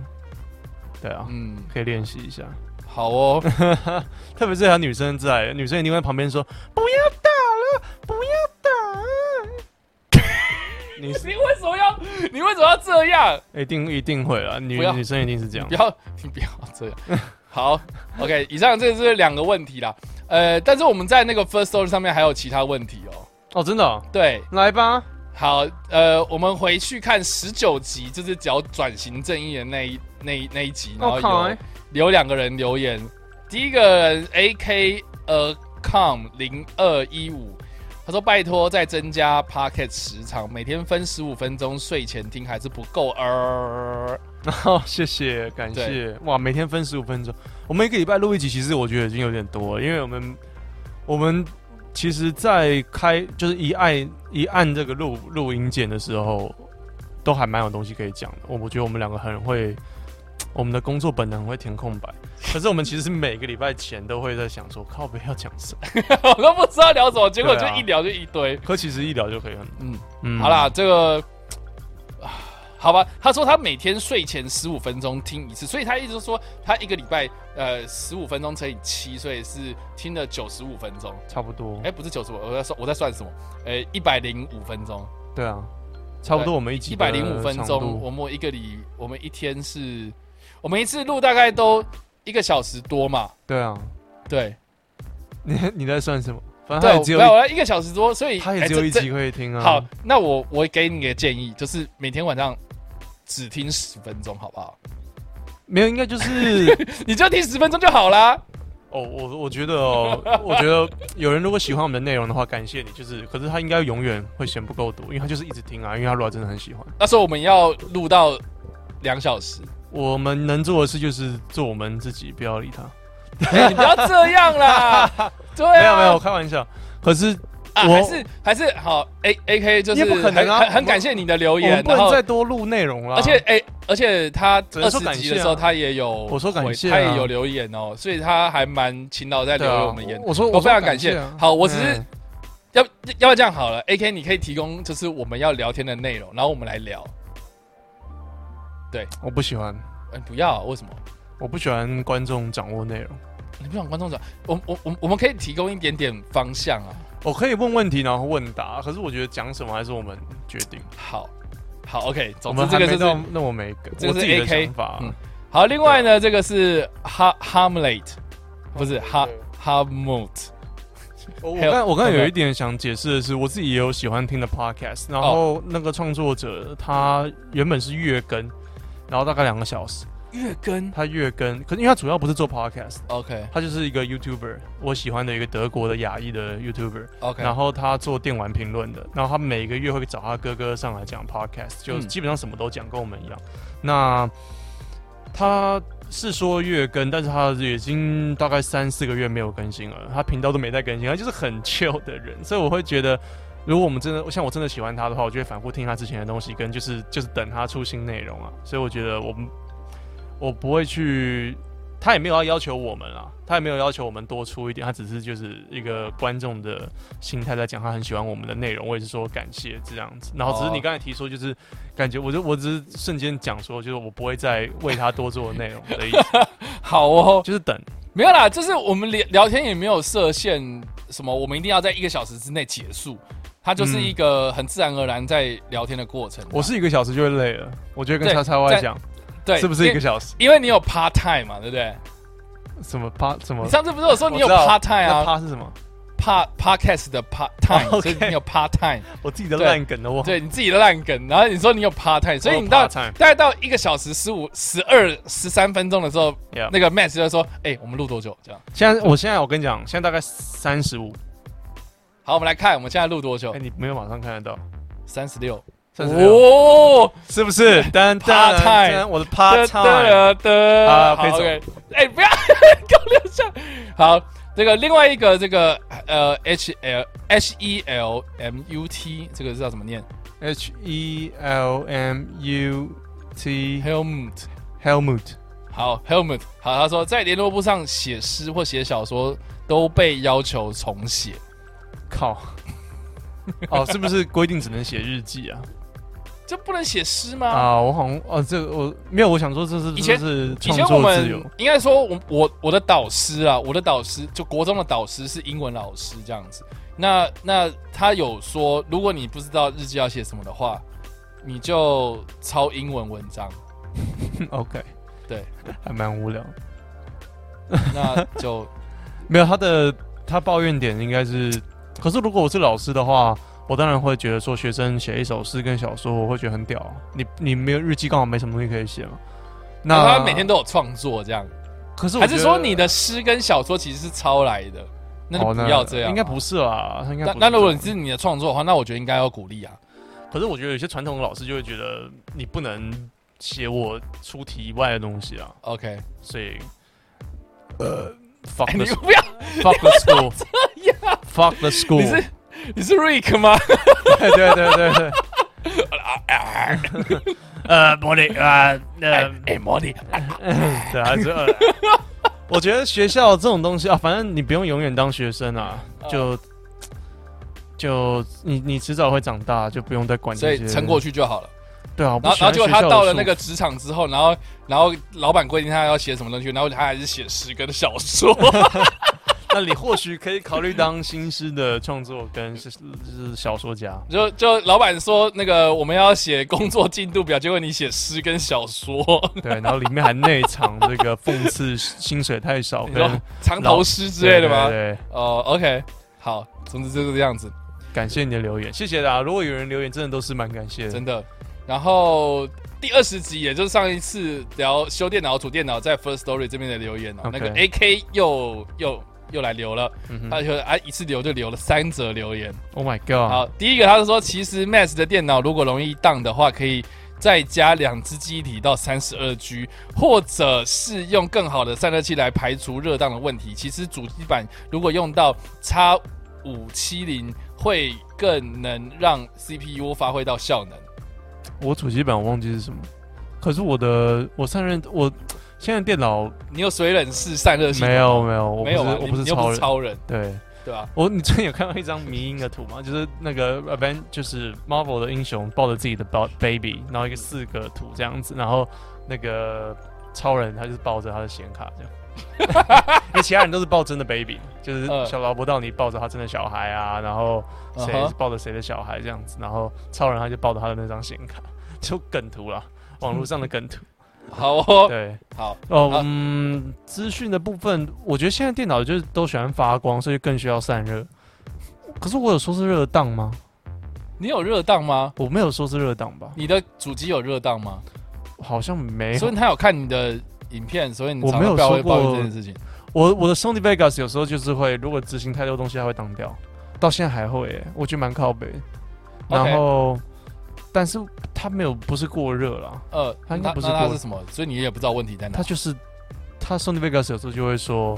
对啊，嗯，可以练习一下，好哦，特别是还有女生在，女生一定会在旁边说：“不要打了，不要打。” 女生你为什么要，你为什么要这样？一定一定会啦，女女生一定是这样不。要，你不要这样。好，OK，以上这是两个问题啦。呃，但是我们在那个 First Story 上面还有其他问题哦。哦，真的哦、对，来吧。好，呃，我们回去看十九集，就是讲转型正义的那一那一那一集，然后有有两个人留言，第一个人 A K 呃 com 零二一五，他说拜托再增加 Pocket 时长，每天分十五分钟，睡前听还是不够。呃，好，谢谢，感谢。哇，每天分十五分钟，我们一个礼拜录一集，其实我觉得已经有点多了，因为我们我们其实，在开就是一按一按这个录录音键的时候，都还蛮有东西可以讲的。我我觉得我们两个很会，我们的工作本能很会填空白，可是我们其实是每个礼拜前都会在想说，靠北要讲什么，我都不知道聊什么，结果就一聊就一堆。可其实一聊就可以很，嗯，嗯好啦，，这个。啊好吧，他说他每天睡前十五分钟听一次，所以他一直说他一个礼拜呃十五分钟乘以七，所以是听了九十五分钟。差不多哎、，不是九十五，我在算我在算什么？呃，一百零五分钟，对啊，差不多我们一集一百零五分钟。我们一个礼，我们一天是，我们一次录大概都一个小时多嘛？对啊，对你你在算什么？反正对，他也只有一个小时多，所以他也只有一集可以听啊。好，那我我给你个建议，就是每天晚上只听十分钟，好不好？没有，应该就是 你就听十分钟就好啦。哦，我我觉得哦，我觉得有人如果喜欢我们的内容的话，感谢你。就是，可是他应该永远会嫌不够多，因为他就是一直听啊，因为他如果真的很喜欢。那时候我们要录到两小时，我们能做的事就是做我们自己，不要理他。哎你不要这样啦。对啊，没有没有，开玩笑。可是还是还是好，A A K 就是也不可能啊很很感谢你的留言，不能再多录内容了。而且哎、而且他二十集的时候，他也有我说感谢啊他也有留言哦，所以他还蛮勤劳在留对啊言我们言。我说我非常感谢。好我只是嗯要要不要这样好了？A K 你可以提供就是我们要聊天的内容，然后我们来聊。对我不喜欢，哎、不要，为什么？我不喜欢观众掌握内容。你不想观众讲？我我我我们可以提供一点点方向啊。我可以问问题，然后问答，可是我觉得讲什么还是我们决定。好，好，OK。总之这个就是到那我没梗，这个是我自己的 AK 想法。嗯好。另外呢，这个是哈 Hamlet，不是哈对 Hamlet，我刚我刚才有一点想解释的是，我自己也有喜欢听的 podcast，然后那个创作者他原本是月更，然后大概两个小时，月更他月更，可是因为他主要不是做 podcast，，OK。他就是一个 YouTuber，我喜欢的一个德国的亚裔的 YouTuber，OK，然后他做电玩评论的，然后他每个月会找他哥哥上来讲 podcast，就嗯。基本上什么都讲，跟我们一样。那他是说月更，但是他已经大概三四个月没有更新了，他频道都没在更新，他就是很 chill 的人，所以我会觉得，如果我们真的像我真的喜欢他的话，我就会反复听他之前的东西，跟就是就是等他出新内容啊。所以我觉得我们我不会去，他也没有要要求我们啊，他也没有要求我们多出一点，他只是就是一个观众的心态在讲，他很喜欢我们的内容，我也是说感谢这样子。然后只是你哦刚才提说，就是感觉我就我只是瞬间讲说，就是我不会再为他多做内容的意思，好哦，就是等。没有啦，就是我们聊聊天也没有设限什么，我们一定要在一个小时之内结束，它就是一个很自然而然在聊天的过程。我是一个小时就会累了，我觉得跟叉叉 Y 讲，对，是不是一个小时？因为你有 part time 嘛，对不对？什么 part 什么你？上次不是有说你有 part time 啊？part 是什么？，part podcast 的 part time，哦所以你有 part time，我自己的烂梗的我。对你自己的烂梗，然后你说你有 part time，所以你到大概到一个小时十五、十二、十三分钟的时候，Yeah 那个 Max 就说：“哎、我们录多久？”这样。现在我现在我跟你讲，现在大概三十五。好，我们来看我们现在录多久哎，？你没有马上看得到，三十六。哦，是不是？单 Part time 我的 part 的 time。的的，好好可以走。哎，不要 搞六下。好，这个另外一个这个呃 H L H E L M U T 这个知道怎么念 H E L M U T？Helmut。Helmut。好，Helmut。好，他说在联络簿上写诗或写小说都被要求重写。靠。哦，是不是规定只能写日记啊？这不能写诗吗？啊，我好像哦，这个我没有，我想说这是以前是以创前我作自由们。应该说我，我我的导师啊，我的导师就国中的导师是英文老师这样子。那那他有说，如果你不知道日记要写什么的话，你就抄英文文章，OK，对，还蛮无聊。那就 没有他的他抱怨点应该是，可是如果我是老师的话，我当然会觉得说学生写一首诗跟小说，我会觉得很屌啊。你你没有日记，刚好没什么东西可以写嘛。那他每天都有创作这样，可是我还是说你的诗跟小说其实是抄来的？那就哦不要这样啊，应该不是啦，应该那那如果你是你的创作的话，那我觉得应该要鼓励啊。可是我觉得有些传统的老师就会觉得你不能写我出题以外的东西啊，OK，所以呃，fuck 哎你 the 不要 fuck the school，fuck the school，你是 Rick 吗？对对对对对，呃，魔力啊，呃，哎，莫莉，对啊，这呃 我觉得学校这种东西啊，反正你不用永远当学生啊，嗯就就你你迟早会长大，就不用再管这些。所以撑过去就好了。对啊，然后，然后结果他到了那个职场之后，然后，然后老板规定他要写什么东西，然后他还是写诗跟小说。那你或许可以考虑当新诗的创作跟是是小说家。就就老板说那个我们要写工作进度表，结果你写诗跟小说，对，然后里面还内藏这个讽刺薪水太少你说跟藏头诗之类的吗？对哦，OK，好，总之就是这样子，感谢你的留言，谢谢大家。如果有人留言，真的都是蛮感谢的。真的。然后第二十集，也就是上一次聊修电脑、煮电脑在 First Story 这边的留言哦那个 AK 又又又来留了，嗯他就啊一次留就留了三则留言。，Oh my God，好，第一个他是说，其实 Max 的电脑如果容易当的话，可以再加两只记忆体到三十二 G，或者是用更好的散热器来排除热当的问题。其实主机板如果用到 X 五七零，会更能让 CPU 发挥到效能。我主机板我忘记是什么，可是我的我散热我现在电脑你有水冷式散热系统吗没有没有，我不没有我不是超人，超人，对。对啊？我你最近有看到一张迷因的图吗？就是那个 Aven 就是 Marvel 的英雄抱着自己的 ba- baby，然后一个四个图这样子，然后那个超人他就是抱着他的显卡这样，因为其他人都是抱真的 baby，就是嗯小劳勃道尼抱着他真的小孩啊，然后谁抱着谁的小孩这样子，然后超人他就抱着他的那张显卡，就梗图啦，网络上的梗图。好哦，对，好，哦，嗯，资讯的部分，我觉得现在电脑就是都喜欢发光，所以更需要散热。可是我有说是热档吗？你有热档吗？我没有说是热档吧？你的主机有热档吗？好像没有。所以他有看你的影片，所以你我没有说过这件事情。我我的 Sony Vegas 有时候就是会，如果执行太多东西，它会当掉。到现在还会耶，我觉得蛮靠北然后，但是它没有不是过热了，呃，他应该不是过热是什么？所以你也不知道问题在哪它。就是它 Sony Vegas 有时候就会说，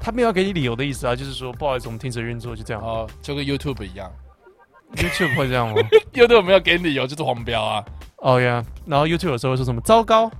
他没有要给你理由的意思啊，就是说不好意思，我们停止运作，就这样。哦，就跟 YouTube 一样 YouTube 会这样吗？YouTube 没有给你理由就是黄标啊。哦呀，然后 YouTube 有时候会说什么糟糕，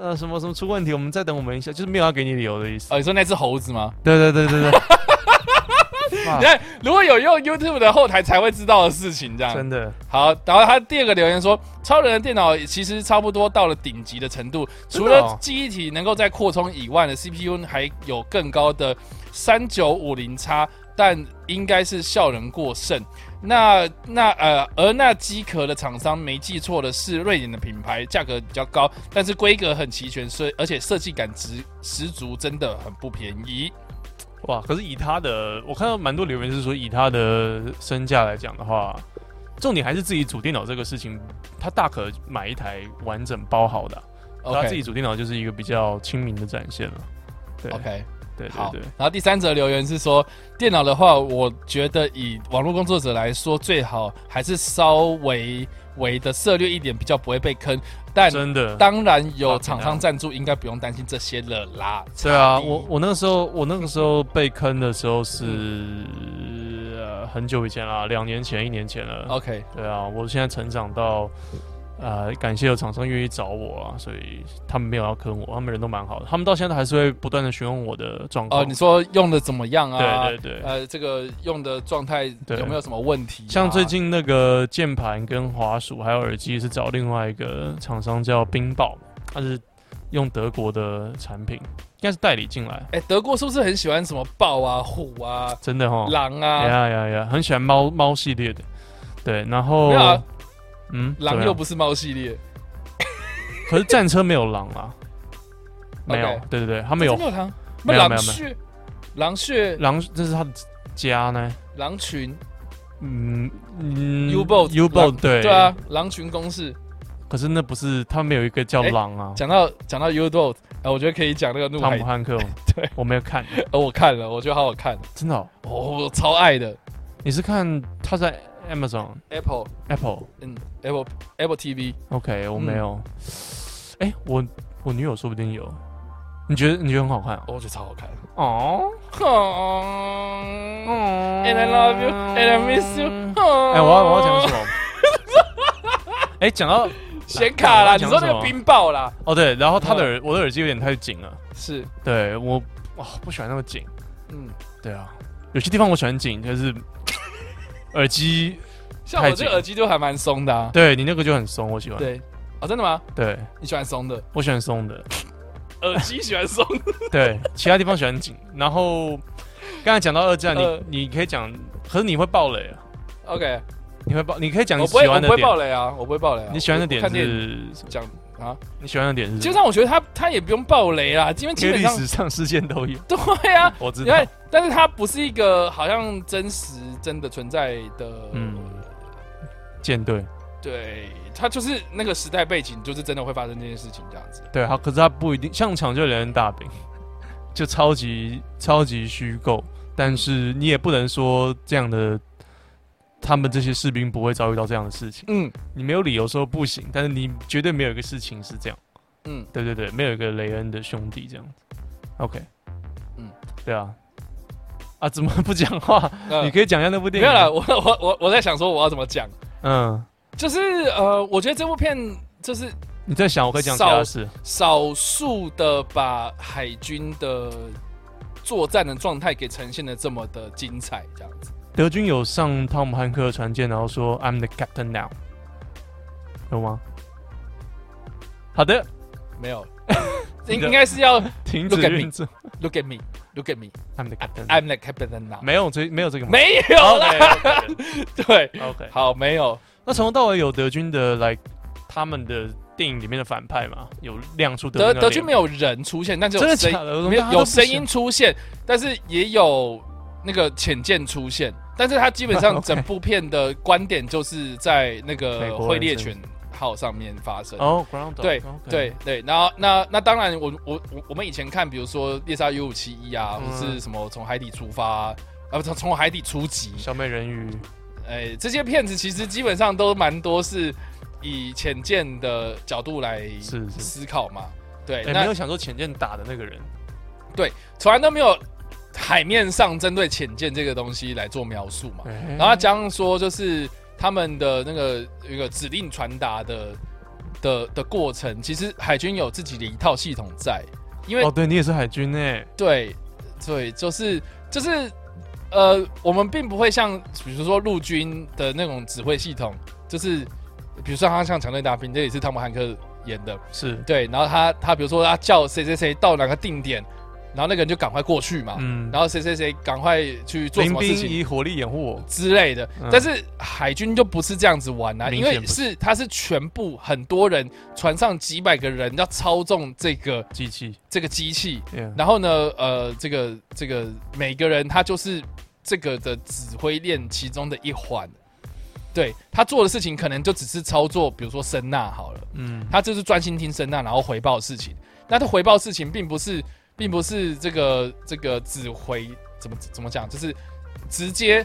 呃，什么什么出问题，我们再等我们一下，就是没有要给你理由的意思。哦，你说那只猴子吗？对对对对对，哇 你看，如果有用 YouTube 的后台才会知道的事情，这样真的好。然后他第二个留言说，超人的电脑其实差不多到了顶级的程度，除了记忆体能够再扩充以外呢，CPU 还有更高的三九五零叉，但应该是效能过剩。那那呃，而那机壳的厂商没记错的是瑞典的品牌，价格比较高，但是规格很齐全，所以而且设计感值十足，真的很不便宜。哇！可是以他的，我看到蛮多留言是说，以他的身价来讲的话，重点还是自己组电脑这个事情，他大可买一台完整包好的啊、他自己组电脑就是一个比较亲民的展现了。对 OK，对对好对，。然后第三则留言是说，电脑的话，我觉得以网络工作者来说，最好还是稍微微的涉略一点，比较不会被坑。但真的。当然有厂商赞助，应该不用担心这些了啦。对啊，我我那个时候我那个时候被坑的时候是、呃很久以前啦，两年前、一年前了。OK 对啊，我现在成长到，呃，感谢有厂商愿意找我啊，所以他们没有要坑我，他们人都蛮好的，他们到现在还是会不断的询问我的状况。哦，你说用的怎么样啊？对对对呃，这个用的状态有没有什么问题啊、像最近那个键盘跟滑鼠还有耳机是找另外一个厂商叫冰豹，它是用德国的产品，应该是代理进来，哎，德国是不是很喜欢什么豹啊、虎啊、真的哈。狼啊？呀呀呀，很喜欢猫猫系列的，对，然后嗯，狼又不是猫系列，可是战车没有狼啊，没有对对对，他们有没有狼，没有没有狼穴、狼穴、狼，这是他的家呢，狼群。嗯嗯 U-boat U boat 对。对啊，狼群公式。可是那不是他们有一个叫哎狼啊，讲到讲到 U boat，呃，我觉得可以讲那个怒海。汤姆，汉克，对。我没有看，呃，我看了，我觉得好好看，真的哦，哦，我超爱的。你是看他在 Amazon Apple，Apple 嗯，Apple Apple TV，OK 我嗯。没有，哎我我女友说不定有，你觉得你觉得很好看？啊？我觉得超好看。哦，哦，And I love you, and I miss you。哎我要我要讲什么？哎讲到 显卡啦，讲什么你说那个冰雹啦，哦对，然后他的嗯。耳我的耳机有点太紧了，是，对我哇不喜欢那么紧。嗯，对啊，有些地方我喜欢紧，就是耳机，像我这个耳机就还蛮松的啊。对你那个就很松，我喜欢。对，哦，真的吗？对，你喜欢松的？我喜欢松的。耳机喜欢松的？对，其他地方喜欢紧。然后刚才讲到二战，呃你你可以讲，可是你会爆雷啊？OK，你会爆，你可以讲你我不会，我不会喜欢的点。爆雷啊，我不会爆雷啊。你喜欢的点是？讲啊，你喜欢的点是什基本么？上我觉得他他也不用爆雷啦，因为基因为历本上史上事件都有，对啊，我知道因为。，但是它不是一个好像真实真的存在的，嗯舰队，对，他就是那个时代背景，就是真的会发生这件事情这样子。对，好，可是他不一定像抢救连人大兵，就超级超级虚构，但是你也不能说这样的，他们这些士兵不会遭遇到这样的事情，嗯。你没有理由说不行，但是你绝对没有一个事情是这样，嗯，对对对，没有一个雷恩的兄弟这样。子，OK，嗯，对啊，啊，怎么不讲话？呃你可以讲一下那部电影，没有了，我我我我在想说我要怎么讲，嗯，就是呃，我觉得这部片就是你在想，我可以讲其他事，少数的把海军的作战的状态给呈现的这么的精彩，这样子。德军有上汤姆汉克的船舰，然后说 I'm the captain now，有吗？好的，没有，应应该是要停止 Look at me 运作。look at me，look at me，I'm I'm the captain. I'm the captain now。没有这没有这个吗没有啦。对，OK，好，没有，那从头到尾有德军的来他们的电影里面的反派嘛，有亮出德德军军没有人出现，但是真有声的假的？我没有家都不想有声音出现，但是也有那个潜舰出现，但是他基本上 整部片的观点就是在那个灰猎犬号上面发生。哦，Ground，对对对，然后那那当然我，我我我们以前看，比如说猎杀 U 五七一啊，嗯。或是什么从海底出发啊，啊不从 从海底出击，小美人鱼，哎，这些片子其实基本上都蛮多是以浅见的角度来思考嘛。对，哎，没那有想说浅见打的那个人，对从来都没有海面上针对浅见这个东西来做描述嘛。然然后他加上说，就是他们的那个一个指令传达的的的过程，其实海军有自己的一套系统在，因为哦，对你也是海军哎，对对，就是就是呃，我们并不会像比如说陆军的那种指挥系统，就是比如说他像强队大兵，这也是汤姆汉克演的，是，对，然后他他比如说他叫谁谁谁到哪个定点，然后那个人就赶快过去嘛，嗯，然后谁谁谁赶快去做什么事情。以火力掩护我，之类的。嗯，但是海军就不是这样子玩啊，因为明显不是他是全部很多人船上几百个人要操纵这个机器，这个机器，Yeah。然后呢，呃，这个这个每个人他就是这个的指挥链其中的一环。对他做的事情，可能就只是操作，比如说声呐好了，嗯，他就是专心听声呐，然后回报事情。那他回报事情，并不是，并不是这个这个指挥怎么怎么讲，就是直接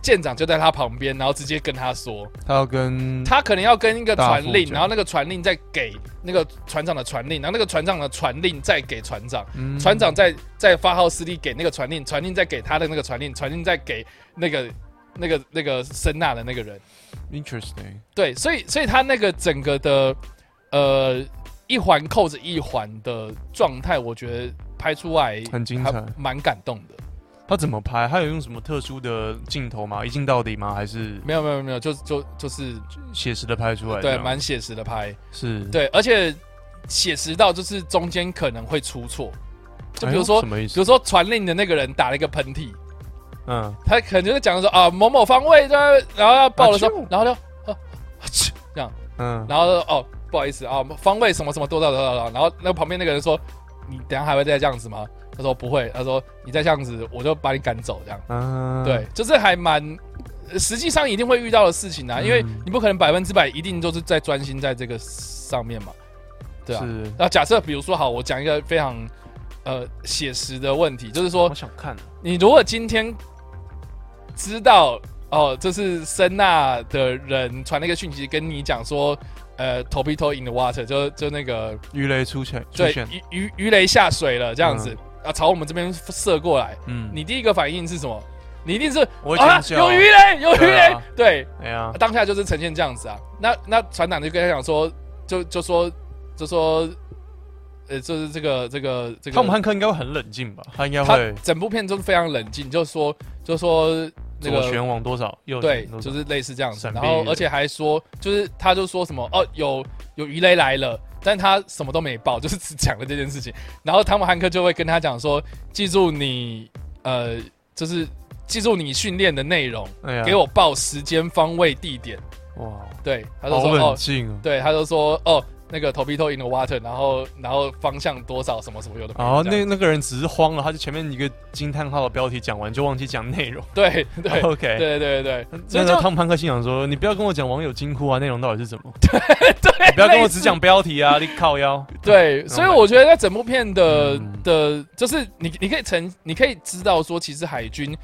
舰长就在他旁边，然后直接跟他说，他要跟他可能要跟一个传令，然后那个传令再给那个船长的传令，然后那个船长的传令再给船长。嗯船长再再发号施令给那个传令，传令再给他的那个传令，传令再给那个那个那个声呐的那个人。interesting，对，所以所以他那个整个的呃一环扣着一环的状态，我觉得拍出来还很精彩。蛮感动的。他怎么拍？他有用什么特殊的镜头吗？一镜到底吗？还是没有没有没有，就就就是写实的拍出来这对，样？蛮写实的拍。是，对，而且写实到就是中间可能会出错，就比如说、什么意思？比如说传令的那个人打了一个喷嚏，嗯，他可能就是讲说啊某某方位的，然后要报的时候啊，然后就啊嗤 这样，嗯，然后就哦不好意思啊方位什么什么多少多少多少，然后那旁边那个人说你等下还会再这样子吗？他说不会，他说你再这样子我就把你赶走。这样。嗯，对，就是还蛮，呃实际上一定会遇到的事情啊，因为嗯你不可能百分之百一定都是在专心在这个上面嘛，对啊。那假设比如说好，我讲一个非常呃写实的问题，就是说我想看，你如果今天知道哦，这是声呐的人传了一个讯息跟你讲说，呃，torpedo in the water，就就那个鱼雷出现，出对，鱼鱼鱼雷下水了这样子、啊，朝我们这边射过来，嗯，你第一个反应是什么？你一定是我啊，有鱼雷，有鱼雷，对哎呀，当下就是呈现这样子啊。那那船长就跟他讲说，就就说就说，呃，就是这个这个这个，汤姆汉克应该会很冷静吧？他应该他会整部片都是非常冷静，就说就说那个左旋往多少，右对就是类似这样子。然后而且还说，就是他就说什么哦，有有鱼雷来了。但他什么都没报，就是只讲了这件事情。然后汤姆汉克就会跟他讲说：“记住你，呃，就是记住你训练的内容，哎，给我报时间、方位、地点。哇，”对，他就说：“哦冷，静哦。对，他就说哦，那个 torpedo in the water，然后然后方向多少什么什么有的没的然后那那个人只是慌了，他就前面一个惊叹号的标题讲完，就忘记讲内容。对对 OK，对对对，所那个汤姆汉克心想说：“你不要跟我讲网友惊呼啊，内容到底是什么？对，你不要跟我只讲标题啊，你靠腰。对，所以我觉得在整部片的嗯的，就是你你可以成，你可以知道说，其实海军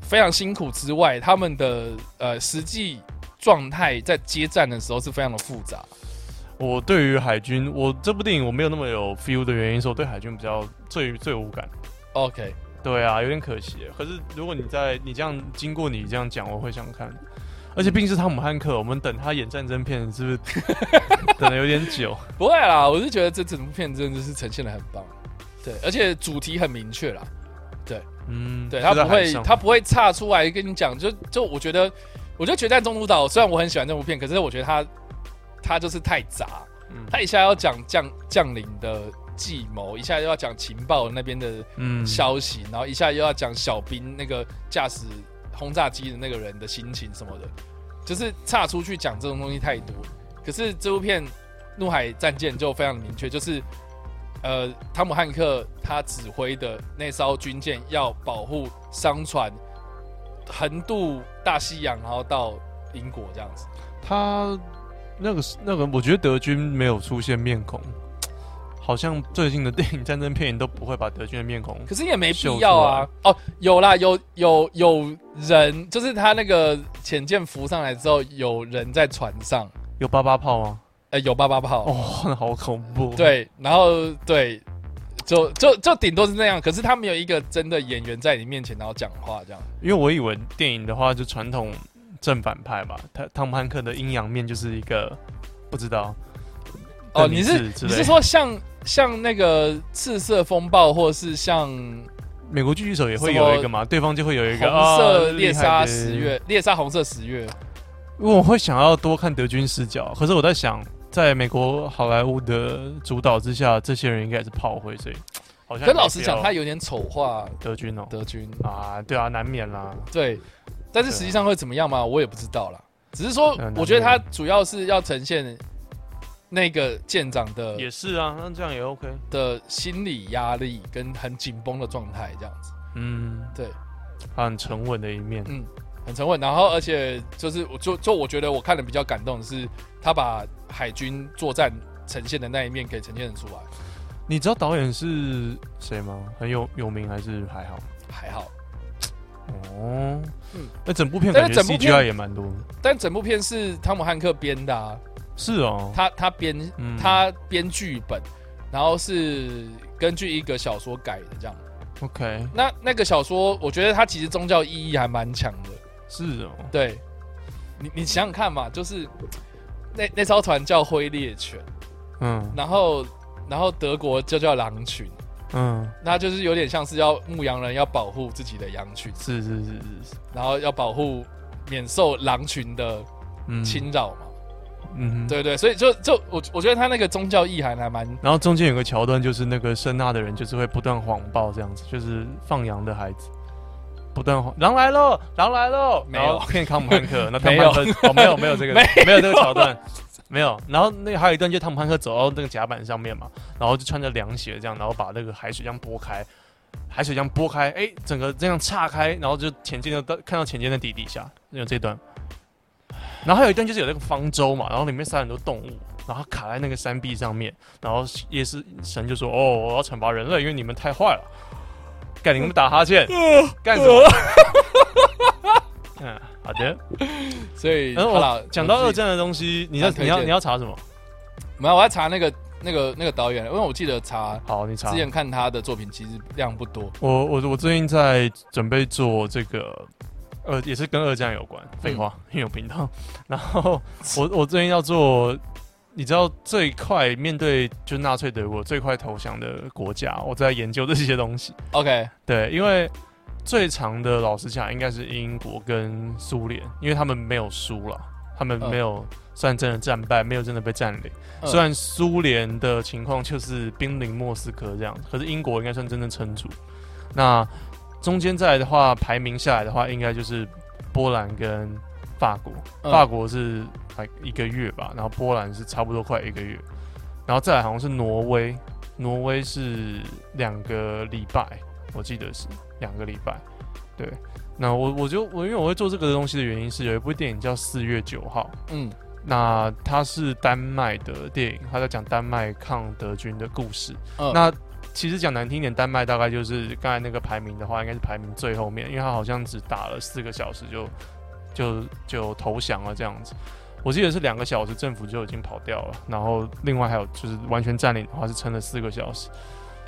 非常辛苦之外，他们的呃实际状态在接战的时候是非常的复杂。我对于海军，我这部电影我没有那么有 feel 的原因是我对海军比较最最无感。OK，对啊，有点可惜。可是如果你在你这样经过你这样讲，我会想看。而且毕竟是汤姆汉克，我们等他演战争片是不是 等的有点久？不会啦，我是觉得这整部片真的是呈现的很棒，对，而且主题很明确啦。对嗯，对他不会，他不会岔出来跟你讲，就就我觉得，我觉得《决战中途岛》虽然我很喜欢这部片，可是我觉得他他就是太杂，嗯他一下要讲将将领的计谋，一下又要讲情报那边的嗯消息，然后一下又要讲小兵那个驾驶轰炸机的那个人的心情什么的，就是岔出去讲这种东西太多。可是这部片《怒海战舰》就非常明确，就是呃，汤姆汉克他指挥的那艘军舰要保护商船横渡大西洋，然后到英国这样子。他那个是那个，我觉得德军没有出现面孔，好像最近的电影战争片都不会把德军的面孔。可是也没必要啊。哦，有啦，有有有人，就是他那个潜舰浮上来之后，有人在船上，有八八炮吗？呃，有八八炮。哦，那好恐怖。，对，然后对，就就就顶多是那样。可是他没有一个真的演员在你面前然后讲话这样。因为我以为电影的话就传统正反派吧，他汤姆汉克的阴阳面就是一个不知道。哦，你是你是说像像那个赤色风暴，或是像美国狙击手也会有一个嘛？对方就会有一个啊色猎杀十月，猎杀红色十月？因为我会想要多看德军视角，可是我在想，在美国好莱坞的主导之下，这些人应该也是炮灰，所以好像可老实讲，他有点丑化德军哦德军，啊，对啊，难免啦。对，但是实际上会怎么样嘛？我也不知道啦。只是说嗯，我觉得他主要是要呈现那个舰长的也是啊，那这样也 OK。的心理压力跟很紧绷的状态，这样子，嗯，对，他很沉稳的一面。嗯，很沉稳。然后，而且就是，我就就我觉得我看的比较感动的是，他把海军作战呈现的那一面给呈现出来，你知道导演是谁吗？很有有名还是还好？还好。哦，嗯。那整部片但感觉是整部片 CGI 也蛮多的。但整部片是汤姆汉克编的啊，是哦，他他编嗯。他编剧本，然后是根据一个小说改的这样。OK 那那个小说，我觉得它其实宗教意义还蛮强的。是哦，对，你你想想看嘛，就是那那艘船叫灰猎犬，嗯。然后然后德国就叫狼群，嗯，那就是有点像是要牧羊人要保护自己的羊群，是是是是是，然后要保护免受狼群的嗯侵扰嘛。嗯哼。对对，所以就就我我觉得他那个宗教意涵还蛮然后中间有个桥段，就是那个声纳的人就是会不断谎报这样子，就是放羊的孩子不断谎，狼来喽，狼来喽，没有。然后骗汤姆汉克，那汤姆汉克哦没有没有这个 没没有这个桥段，没有。然后那还有一段，就是汤姆汉克走到那个甲板上面嘛，然后就穿着凉鞋这样，然后把那个海水这样拨开，海水这样拨开，哎，整个这样岔开，然后就潜进的到看到前进的底底下，有这段。然后还有一段就是有那个方舟嘛，然后里面塞很多动物，然后卡在那个山壁上面，然后也是神就说：“哦，我要惩罚人类，因为你们太坏了。”干你们打哈欠，干什么？嗯，好的。所以然后好了我，讲到二战的东西，你要你要你要查什么？没有，我要查那个那个那个导演，因为我记得查好，你查之。前看他的作品其实量不多。我我我最近在准备做这个，呃，也是跟二战有关。废话，因为有频道。然后我我最近要做，你知道最快面对就纳粹德国最快投降的国家，我在研究这些东西。OK，对，因为最长的老实讲应该是英国跟苏联，因为他们没有输了，他们嗯没有算真的战败，没有真的被占领。嗯虽然苏联的情况就是濒临莫斯科这样，可是英国应该算真正撑住。那中间再来的话，排名下来的话，应该就是波兰跟法国。嗯法国是来一个月吧，然后波兰是差不多快一个月，然后再来好像是挪威，挪威是两个礼拜，我记得是两个礼拜。对，那我我就我因为我会做这个东西的原因是有一部电影叫《四月九号》，嗯那它是丹麦的电影，它在讲丹麦抗德军的故事。嗯，那其实讲难听一点，丹麦大概就是刚才那个排名的话，应该是排名最后面，因为它好像只打了四个小时就就就投降了这样子。我记得是两个小时，政府就已经跑掉了，然后另外还有就是完全占领的话是撑了四个小时。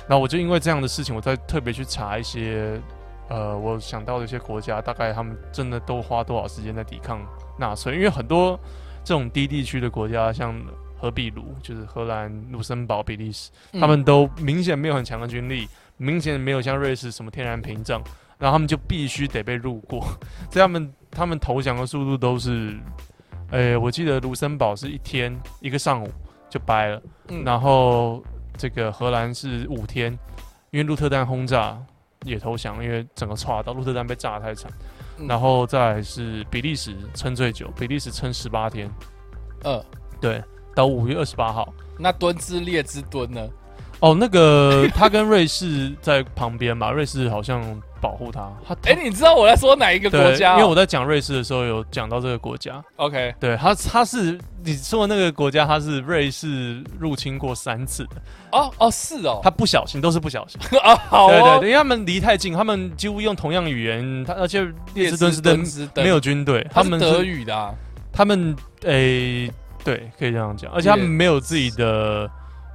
那我就因为这样的事情，我再特别去查一些呃，我想到的一些国家，大概他们真的都花多少时间在抵抗纳粹，因为很多这种低地区的国家，像荷比卢，就是荷兰、卢森堡、比利时。嗯他们都明显没有很强的军力，明显没有像瑞士什么天然屏障，然后他们就必须得被入过，所以他们他们投降的速度都是，呃，我记得卢森堡是一天一个上午就掰了，嗯。然后这个荷兰是五天，因为鹿特丹轰炸也投降，因为整个岔到鹿特丹被炸得太惨，嗯。然后再来是比利时撑最久，比利时撑十八天，呃，对，到五月二十八号。那敦之列之敦呢？哦，那个他跟瑞士在旁边嘛，瑞士好像保护他。他哎、你知道我在说哪一个国家、哦？因为我在讲瑞士的时候有讲到这个国家，OK，对他，他是你说的那个国家，他是瑞士入侵过三次的，哦哦是哦，他不小心都是不小心。啊 好哦，对对对，因为他们离太近，他们几乎用同样语言，他而且列支敦士登斯登没有军队，他们德语的、啊，他们诶、对，可以这样讲，而且他们没有自己的，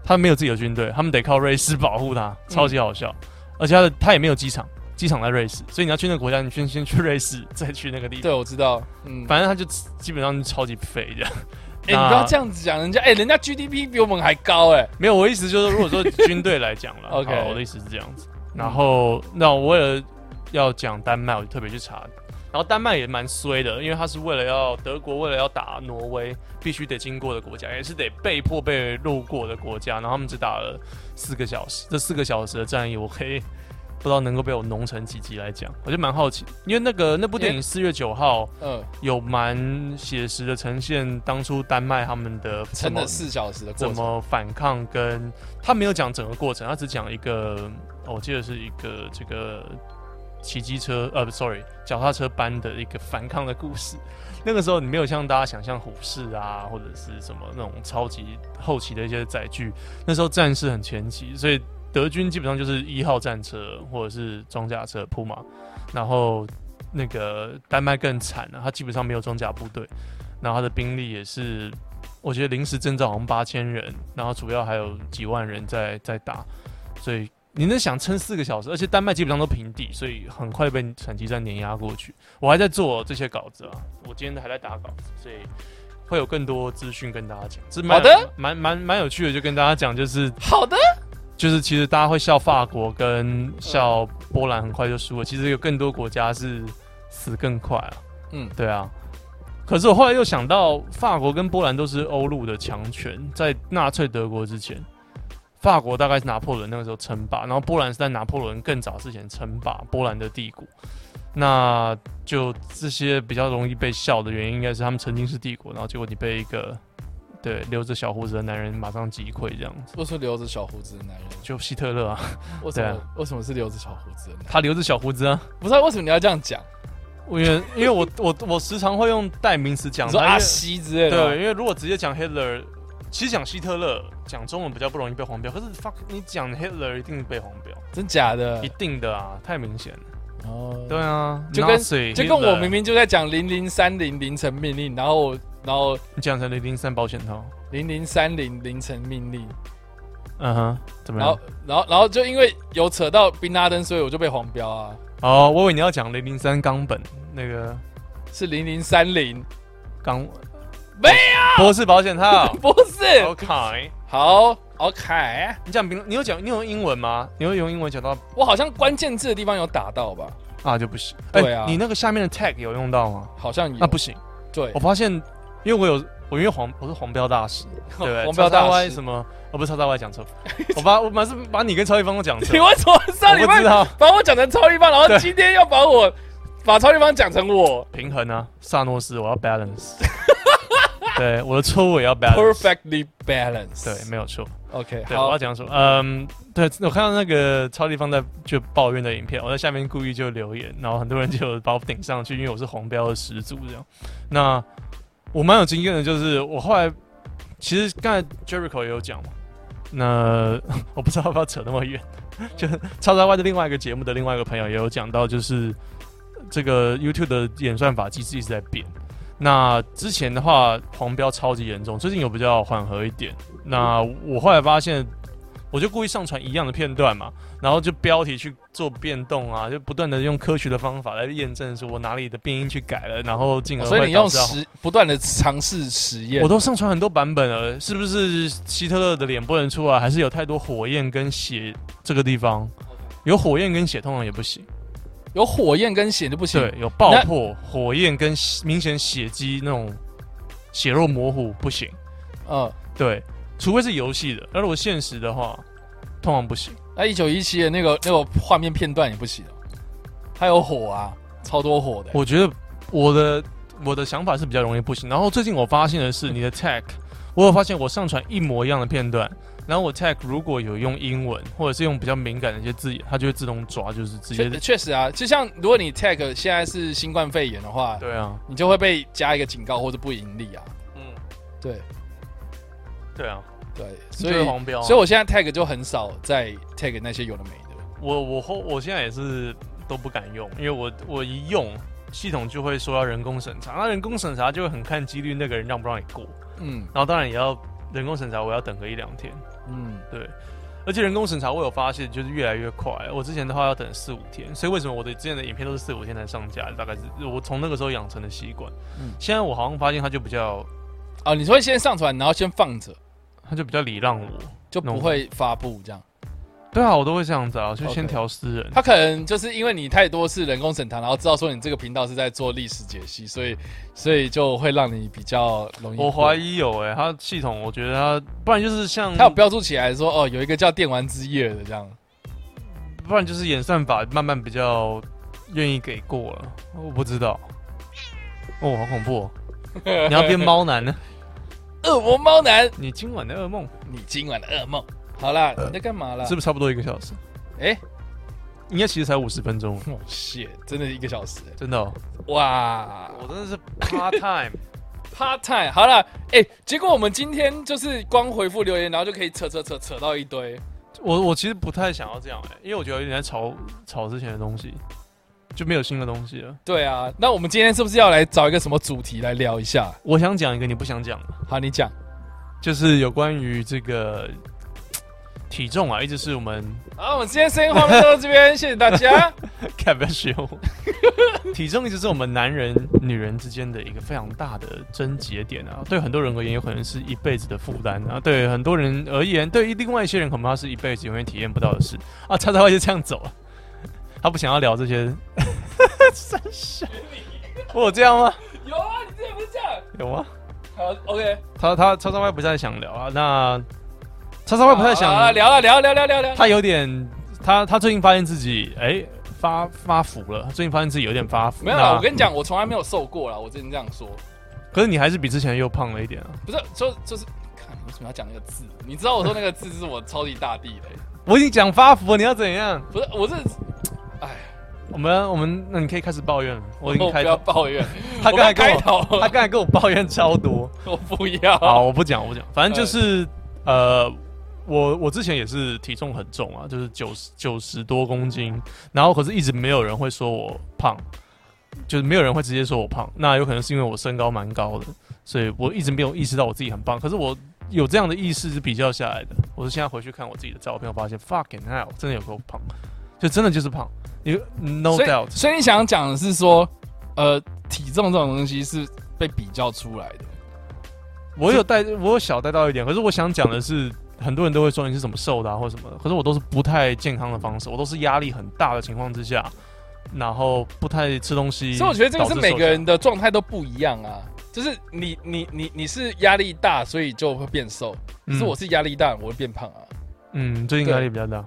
他们没有自己的军队，他们得靠瑞士保护他，超级好笑。而且他的他也没有机场，机场在瑞士，所以你要去那个国家，你先先去瑞士，再去那个地方对，方。我知道，嗯，反正他就基本上超级肥这样。哎、你不要这样子讲，人家哎、人家 GDP 比我们还高哎、没有，我意思就是，如果说军队来讲了 OK 我的意思是这样子。然后，那我为了要讲丹麦，我就特别去查。然后丹麦也蛮衰的，因为他是为了要德国为了要打挪威，必须得经过的国家，也是得被迫被路过的国家。然后他们只打了四个小时，这四个小时的战役，我可以不知道能够被我浓成几集来讲，我就蛮好奇，因为那个那部电影四月九号嗯，有蛮写实的呈现当初丹麦他们的撑了四小时的过怎，么反抗跟，他没有讲整个过程，他只讲一个，哦我记得是一个这个骑机车，呃不，sorry，脚踏车班的一个反抗的故事。那个时候你没有像大家想象虎式啊，或者是什么那种超级后期的一些载具，那时候战事很前期，所以德军基本上就是一号战车或者是装甲车铺马，然后那个丹麦更惨了、他基本上没有装甲部队，然后他的兵力也是，我觉得临时征召好像八千人，然后主要还有几万人在在打，所以你能想撑四个小时，而且丹麦基本上都平地，所以很快被闪击战碾压过去。我还在做这些稿子啊，我今天还在打稿子，所以会有更多资讯跟大家讲。这蛮好的，蛮蛮蛮有趣的，就跟大家讲，就是好的，就是其实大家会笑法国跟笑波兰很快就输了，其实有更多国家是死更快啊。嗯，对啊。可是我后来又想到，法国跟波兰都是欧陆的强权，在纳粹德国之前，法国大概是拿破仑那个时候称霸，然后波兰是在拿破仑更早之前称霸波兰的帝国。那就这些比较容易被笑的原因，应该是他们曾经是帝国，然后结果你被一个对留着小胡子的男人马上击溃这样子，为什么留着小胡子的男人？就希特勒啊，为什么、为什么是留着小胡子的男人？他留着小胡子啊。不是、啊，为什么你要这样讲？因为因为我我我时常会用代名词讲你说阿西之类的？对，因为如果直接讲 Hitler，其实讲希特勒讲中文比较不容易被黄标，可是 fuck 你讲 Hitler 一定被黄标，真假的一？定的啊，太明显了。哦，对啊，就跟就跟我明明就在讲零零三零凌晨命令，然后然后你讲成零零三保险套，零零三零凌晨命令，嗯哼，怎么然后样？然后然后就因为有扯到宾拉登，所以我就被黄标啊，哦，我以为你要讲零零三冈本那个是零零三零，冈没博士保险套 不是。，OK。好，OK，你讲英，你有讲你有用英文吗？你会用英文讲到我好像关键字的地方有打到吧？啊就不行。对啊你那个下面的 tag 有用到吗？好像有。那不行。对我，发现，因为我有我因为黄我是黄标大使，对不对？黄标大师什么？我不是超大 Y 讲错，我把我满是把你跟超一方都讲错你。为什么上礼拜把我讲成超一方，然后今天要把我把超一方讲成我平衡啊，萨诺斯，我要 balance。对，我的错误也要 balance。perfectly balanced？对，没有错。，OK，对，我好要，讲什么，嗯，对我看到那个超立方在就抱怨的影片，我在下面故意就留言，然后很多人就把我顶上去，因为我是黄标的始祖这样。那我蛮有经验的，就是我后来其实刚才 Jericho 也有讲嘛，那 我不知道要不要扯那么远，就是超超外的另外一个节目的另外一个朋友也有讲到，就是这个 YouTube 的演算法机制一直在变。那之前的话，黄标超级严重，最近有比较缓和一点。那我后来发现，我就故意上传一样的片段嘛，然后就标题去做变动啊，就不断的用科学的方法来验证说我哪里的变音去改了，然后进而所以你用实不断的尝试实验我，都上传很多版本了，是不是希特勒的脸不能出来？还是有太多火焰跟血这个地方？有火焰跟血通常也不行，有火焰跟血就不行。对，有爆破、火焰跟明显血迹那种血肉模糊不行，嗯，对，除非是游戏的，那如果现实的话，通常不行。那一九一七的那个那个画面片段也不行哦，它有火啊，超多火的。我觉得我的我的想法是比较容易不行。然后最近我发现的是，你的 tag 我有发现我上传一模一样的片段，然后我 tag 如果有用英文或者是用比较敏感的一些字眼，它就会自动抓，就是直接确确实啊，就像如果你 tag 现在是新冠肺炎的话，对啊，你就会被加一个警告或者不盈利啊。嗯，对对啊，对，所所以以黄标啊，所以我现在 tag 就很少在 tag 那些有的没的。我我后我现在也是都不敢用，因为我我一用系统就会说要人工审查，那人工审查就会很看几率那个人让不让你过，嗯。然后当然也要人工审查，我要等个一两天，嗯，对，而且人工审查我有发现就是越来越快，我之前的话要等四五天，所以为什么我的之前的影片都是四五天才上架，大概是我从那个时候养成的习惯，嗯。现在我好像发现它就比较哦，你说先上传，然后先放着，它就比较礼让我，就不会发布这样。对啊，我都会这样子啊，就先调私人。他可能就是因为你太多次人工审查，然后知道说你这个频道是在做历史解析，所以所以就会让你比较容易。我怀疑有诶、它系统我觉得他，不然就是像他有标注起来说哦，有一个叫电玩之夜的这样。不然就是演算法慢慢比较愿意给过了，我不知道。哦，好恐怖、哦！你要变猫男呢？恶魔猫男，你今晚的噩梦你今晚的噩梦。好啦，你在干嘛啦？是不是差不多一个小时？哎，应该其实才五十分钟，哦，谢，真的一个小时欸真的、哦。哇我真的是 part time，，part time。好了，哎，结果我们今天就是光回复留言，然后就可以扯扯扯扯到一堆。我我其实不太想要这样哎、因为我觉得有点在炒炒之前的东西，就没有新的东西了。对啊，那我们今天是不是要来找一个什么主题来聊一下？我想讲一个你不想讲的，好，你讲。就是有关于这个体重啊，一直是我们好，我们今天声音画面到这边，谢谢大家。看不要学我。体重一直是我们男人、女人之间的一个非常大的症结点啊。对很多人而言，有可能是一辈子的负担啊；对很多人而言，对另外一些人，恐怕是一辈子永远体验不到的事啊。叉叉 Y 就这样走了，他不想要聊这些。三小，我有这样吗？有啊，你之前不是这样？有吗？好，OK。他他叉叉 Y 不太想聊啊。那叉叉 Y 不太想好了，聊啊，聊聊聊聊聊。他有点，他他最近发现自己哎、发发福了，最近发现自己有点发福。没有啦，我跟你讲，我从来没有瘦过啦，我之前这样说，可是你还是比之前又胖了一点啊！不是，就就是，看你为什么要讲那个字？你知道我说那个字是我超级大地雷，我已经讲发福了，你要怎样？不是，我是，哎，我们我们那你可以开始抱怨了。我已经不要开头，抱怨，他刚才开跟我，头，他刚才跟我抱怨超多。我不要。好，我不讲，我不讲，反正就是呃，我我之前也是体重很重啊，就是九十九十多公斤，然后可是一直没有人会说我胖，就是没有人会直接说我胖。那有可能是因为我身高蛮高的，所以我一直没有意识到我自己很胖。可是我有这样的意识是比较下来的。我是现在回去看我自己的照片，我发现 fucking hell，真的有够胖，就真的就是胖。你 no 所以 doubt，所以你想讲的是说，呃，体重这种东西是被比较出来的。我有带，我有小带到一点，可是我想讲的是，很多人都会说你是怎么瘦的啊，或什么的，可是我都是不太健康的方式，我都是压力很大的情况之下，然后不太吃东西，所以我觉得这个是每个人的状态都不一样啊。就是你你你你是压力大，所以就会变瘦。可是我是压力大，我会变胖啊。嗯，最近压力比较大，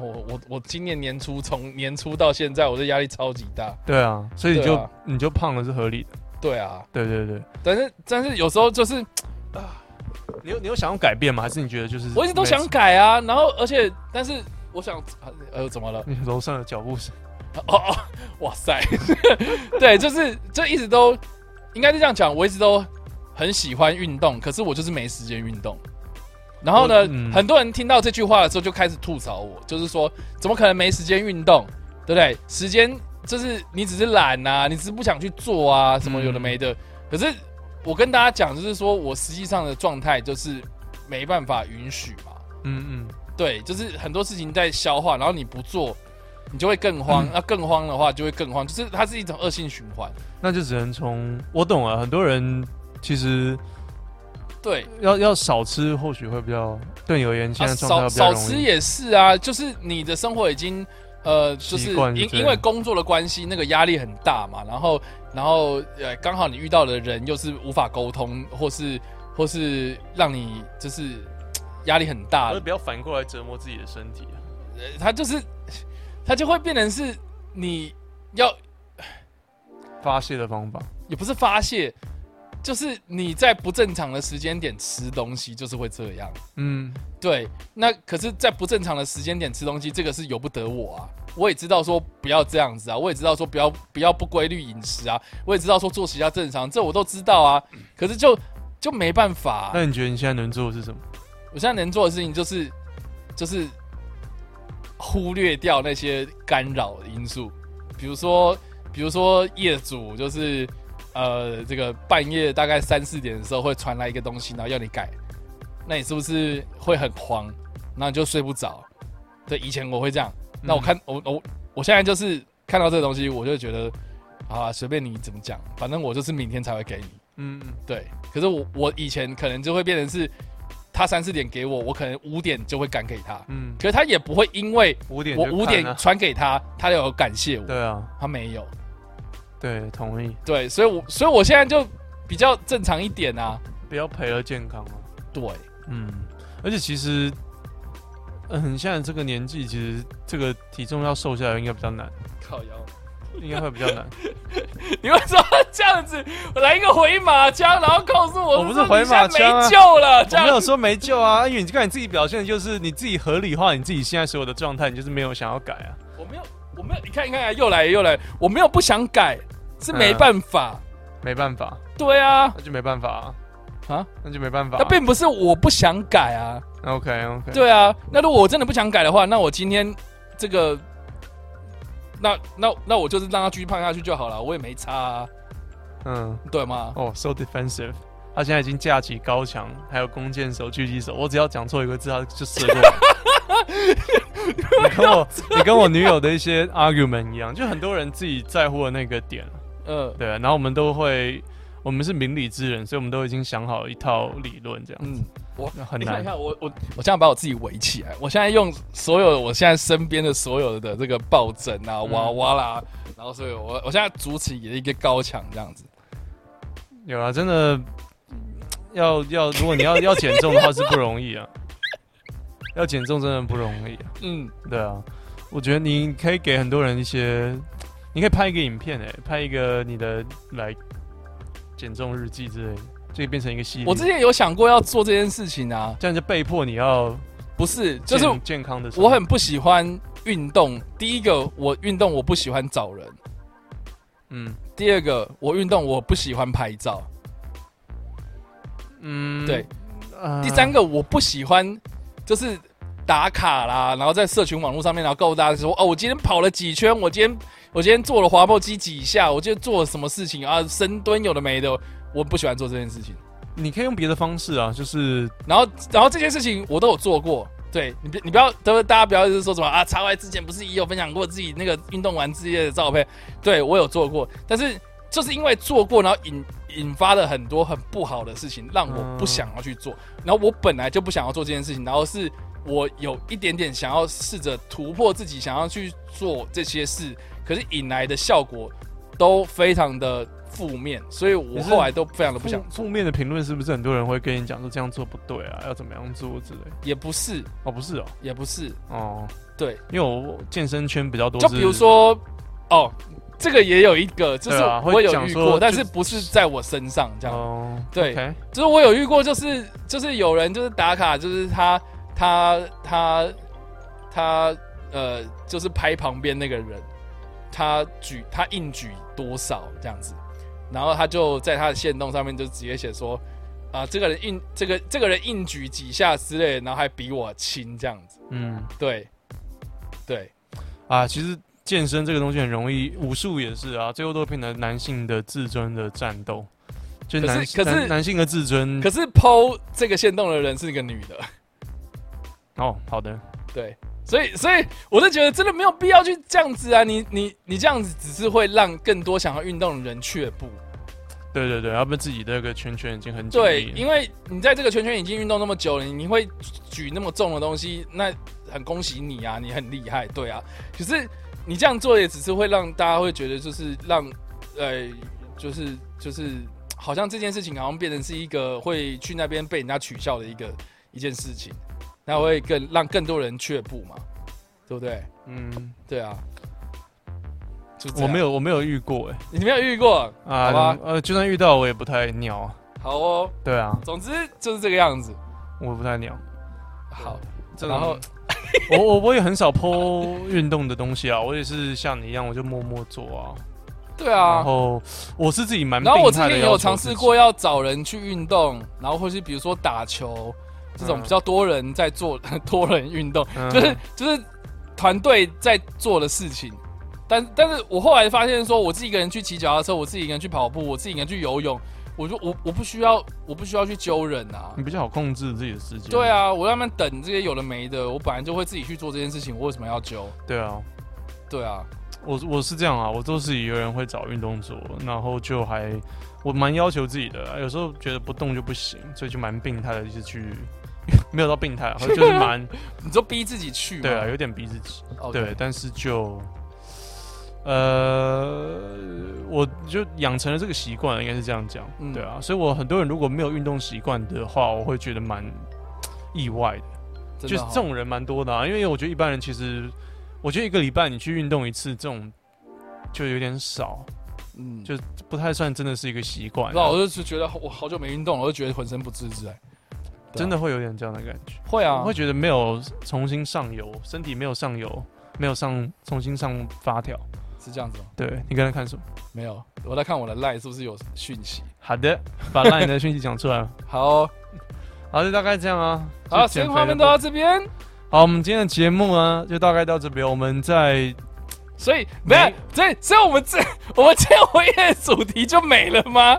我我我我今年年初从年初到现在，我的压力超级大。对啊，所以你就、啊你就胖了是合理的，对啊，对对对。但是但是有时候就是啊你有你有想要改变吗？还是你觉得就是我一直都想改啊，然后而且但是我想呃怎么了？你楼上的脚步声，哦哦，哇塞，对，就是就一直都应该是这样讲，我一直都很喜欢运动，可是我就是没时间运动。然后呢，嗯很多人听到这句话的时候就开始吐槽我，就是说怎么可能没时间运动，对不对？时间就是你只是懒呐、你只是不想去做啊，什么有的没的。可是我跟大家讲，就是说我实际上的状态就是没办法允许嘛。嗯嗯，对，就是很多事情在消化，然后你不做，你就会更慌。那、更慌的话，就会更慌，就是它是一种恶性循环。那就只能从我懂了，很多人其实对，要要少吃，或许会比较对你而言现啊，在状态少会比较容易。少吃也是啊，就是你的生活已经呃，就是因因为工作的关系，那个压力很大嘛，然后然后呃，刚好你遇到的人又是无法沟通，或是或是让你就是压力很大而，不要反过来折磨自己的身体啊。呃它就是他就会变成是你要发泄的方法，也不是发泄，就是你在不正常的时间点吃东西，就是会这样。嗯，对，那可是，在不正常的时间点吃东西，这个是由不得我啊。我也知道说不要这样子啊，我也知道说不要不要不规律饮食啊，我也知道说作息要正常，这我都知道啊。可是就就没办法啊、那你觉得你现在能做的是什么？我现在能做的事情就是就是忽略掉那些干扰的因素，比如说比如说业主就是呃这个半夜大概三四点的时候会传来一个东西，然后要你改，那你是不是会很慌，然后你就睡不着？对，以前我会这样，那我看、我我我现在就是看到这个东西，我就觉得啊随便你怎么讲，反正我就是明天才会给你。嗯，对，可是我我以前可能就会变成是，他三四点给我，我可能五点就会赶给他，嗯，可是他也不会因为五点我五点传给他，他就有感谢我，对啊，他没有，对，同意，对，所以我所以我现在就比较正常一点啊，不要赔了健康啊。对，嗯，而且其实，嗯，现在这个年纪，其实这个体重要瘦下来应该比较难，靠腰，应该会比较难。你为什么这样子？我来一个回马枪，然后告诉我，我不是回马枪没救了，这没有说没救啊，因为你看你自己表现的就是你自己合理化你自己现在所有的状态，你就是没有想要改啊。我没有我没有，你看你看，又来又来，我没有不想改，是没办法，没办法，对啊，那就没办法啊，啊，那就没办法、那并不是我不想改啊。OK OK，，对啊，那如果我真的不想改的话，那我今天这个，那那那我就是让他继续胖下去就好了，我也没差、啊，嗯，对吗？哦、s o defensive，他现在已经架起高墙，还有弓箭手、狙击手，我只要讲错一个字，他就射过来。你跟我，你跟我女友的一些 argument 一样，就很多人自己在乎的那个点，嗯，对啊，然后我们都会，我们是明理之人，所以我们都已经想好一套理论，这样嗯，我很难。你看一下，我我我现在把我自己围起来，我现在用所有我现在身边的所有的这个抱枕啊、嗯。娃娃啦，然后所以我我现在筑起了一个高墙这样子。有啊，真的要要，如果你要要减重的话是不容易啊，要减重真的不容易啊。嗯，对啊，我觉得你可以给很多人一些，你可以拍一个影片、欸，拍一个你的来减重日记之类的，这个变成一个系列。我之前有想过要做这件事情啊，这样就被迫你要不是，就是健健康的。我很不喜欢运动。第一个，我运动我不喜欢找人；嗯第二个，我运动我不喜欢拍照；嗯对，呃第三个，我不喜欢就是打卡啦，然后在社群网络上面，然后告诉大家说，哦，我今天跑了几圈，我今天我今天做了滑步机几下，我今天做了什么事情啊，深蹲有的没的，我不喜欢做这件事情。你可以用别的方式啊，就是然后，然后这件事情我都有做过。对你别，你不要，都大家不要就是说什么啊，叉 Y 之前不是也有分享过自己那个运动完之夜的照片？对我有做过，但是就是因为做过，然后引引发了很多很不好的事情，让我不想要去做。然后我本来就不想要做这件事情，然后是我有一点点想要试着突破自己，想要去做这些事，可是引来的效果都非常的负面，所以我后来都非常的不想负面的评论是不是很多人会跟你讲说这样做不对啊，要怎么样做之类？也不是，哦，不是哦，也不是，哦，对。因为我健身圈比较多，就比如，说，哦，这个也有一个，就是我有遇过，但是不是在我身上这样。哦，对就是我有遇过，就是就是有人就是打卡，就是他他他他呃，就是拍旁边那个人，他举他硬举多少这样子，然后他就在他的线动上面就直接写说。啊，这个人硬，这个这个人硬举几下之类的，然后还比我轻这样子，嗯。对，对，啊，其实健身这个东西很容易，武术也是啊，最后都会变成男性的自尊的战斗。就可是男可是男男性的自尊可是剖这个线动的人是一个女的，哦，好的，对，所以所以我是觉得真的没有必要去这样子啊！你你你这样子只是会让更多想要运动的人却步。对对对，要不自己的那个圈圈已经很紧对，密了因为你在这个圈圈已经运动那么久了，你会举那么重的东西，那很恭喜你啊，你很厉害，对啊。可是你这样做也只是会让大家会觉得，就是让呃，就是就是好像这件事情好像变成是一个会去那边被人家取笑的一个一件事情，那会更让更多人却步嘛，对不对？嗯，对啊，就我没，有我没有遇过哎、你没有遇过，啊，好吧呃，就算遇到我也不太鸟啊。好哦。对啊，总之就是这个样子。我不太鸟。好，然后 我我我也很少 po 运动的东西啊，我也是像你一样，我就默默做啊。对啊，然后我是自己蛮然后我之前也有尝试过要找人去运动，然后或是比如说打球这种嗯比较多人在做 多人运动，嗯就是就是团队在做的事情。但但是我后来发现说，我自己一个人去骑脚踏车，我自己一个人去跑步，我自己一个人去游泳，我就我我不需要我不需要去揪人啊你。比较好控制自己的时间。对，啊，我要慢慢等这些有的没的，我本来就会自己去做这件事情，我为什么要揪？对啊，对啊，我我是这样啊，我都是一个人会找运动做，然后就还我蛮要求自己的啊，有时候觉得不动就不行，所以就蛮病态的，就是去 没有到病态啊，就是蛮 你就逼自己去。对啊，有点逼自己。对，但是就，呃，我就养成了这个习惯，应该是这样讲，嗯。对啊，所以我很多人如果没有运动习惯的话，我会觉得蛮意外的，就是这种人蛮多的啊，因为我觉得一般人其实，我觉得一个礼拜你去运动一次，这种就有点少，嗯，就不太算真的是一个习惯啊，那我就是觉得我好久没运动了，我就觉得浑身不自在。真的会有点这样的感觉，会啊。我会，觉得没有重新上油，身体没有上油，没有上重新上发条。是这样子吗？对你刚才看什么？没有，我在看我的 line 是不是有讯息。好的，把 LINE 的讯息讲出来。好哦、好，就大概这样啊。好，就减肥的时间画面都到这边，好，我们今天的节目呢，就大概到这边。我们在所以没，所以所以我们这 我们这回夜的主题就没了吗？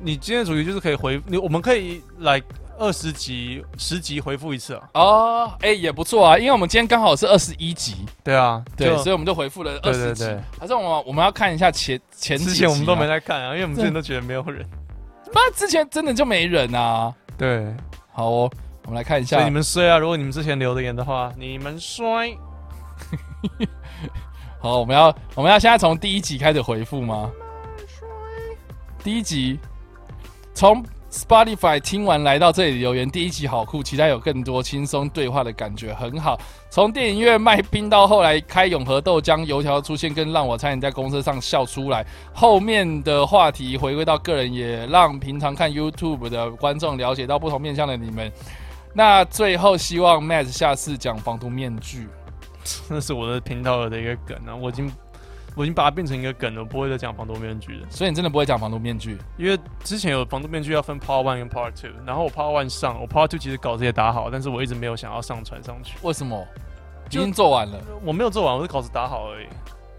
你今天的主题就是可以回你，我们可以来二十集、十集回复一次啊。哦，哎、也不错啊，因为我们今天刚好是二十一集，对啊，对，所以我们就回复了二十集。对对对。还是我们我们要看一下前前几之前我们都没啊，在看啊，因为我们之前都觉得没有人。那之前真的就没人啊。对，好哦，我们来看一下所以你们衰啊！如果你们之前留的言的话，你们衰。好，我们要我们要现在从第一集开始回复吗？第一集从 Spotify 听完来到这里留言，第一集好酷，期待有更多轻松对话的感觉，很好。从电影院卖冰到后来开永和豆浆油条出现，更让我差点在公车上笑出来。后面的话题回归到个人，也让平常看 YouTube 的观众了解到不同面向的你们。那最后希望 Matt 下次讲防毒面具。那是我的频道的一个梗啊，我已经我已经把它变成一个梗了，我不会再讲防毒面具了。所以你真的不会讲防毒面具？因为之前有防毒面具要分 Part One 跟 Part Two，然后我 Part One 上，我 Part Two 其实稿子也打好，但是我一直没有想要上传上去。为什么？已经做完了，我没有做完，我是稿子打好而已。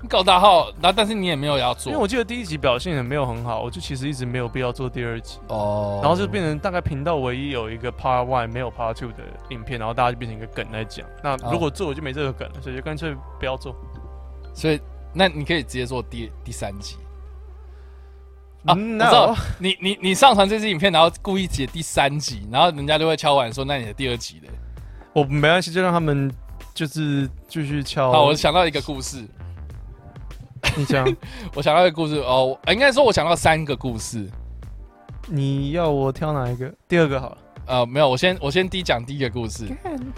你搞大号，那但是你也没有要做，因为我记得第一集表现也没有很好，我就其实一直没有必要做第二集，哦然后就变成大概频道唯一有一个 Part One 没有 Part Two 的影片，然后大家就变成一个梗在讲。那如果做我就没这个梗了，所以就干脆不要做。所以那你可以直接做第第三集啊。嗯我知道那你你你上传这支影片，然后故意写第三集，然后人家就会敲碗说，那你的第二集嘞。我没关系，就让他们就是继续敲。好，我想到一个故事，你讲，我想到一个故事哦，呃应该说我想到三个故事。你要我挑哪一个？第二个好了。呃，没有，我先我先第一讲第一个故事。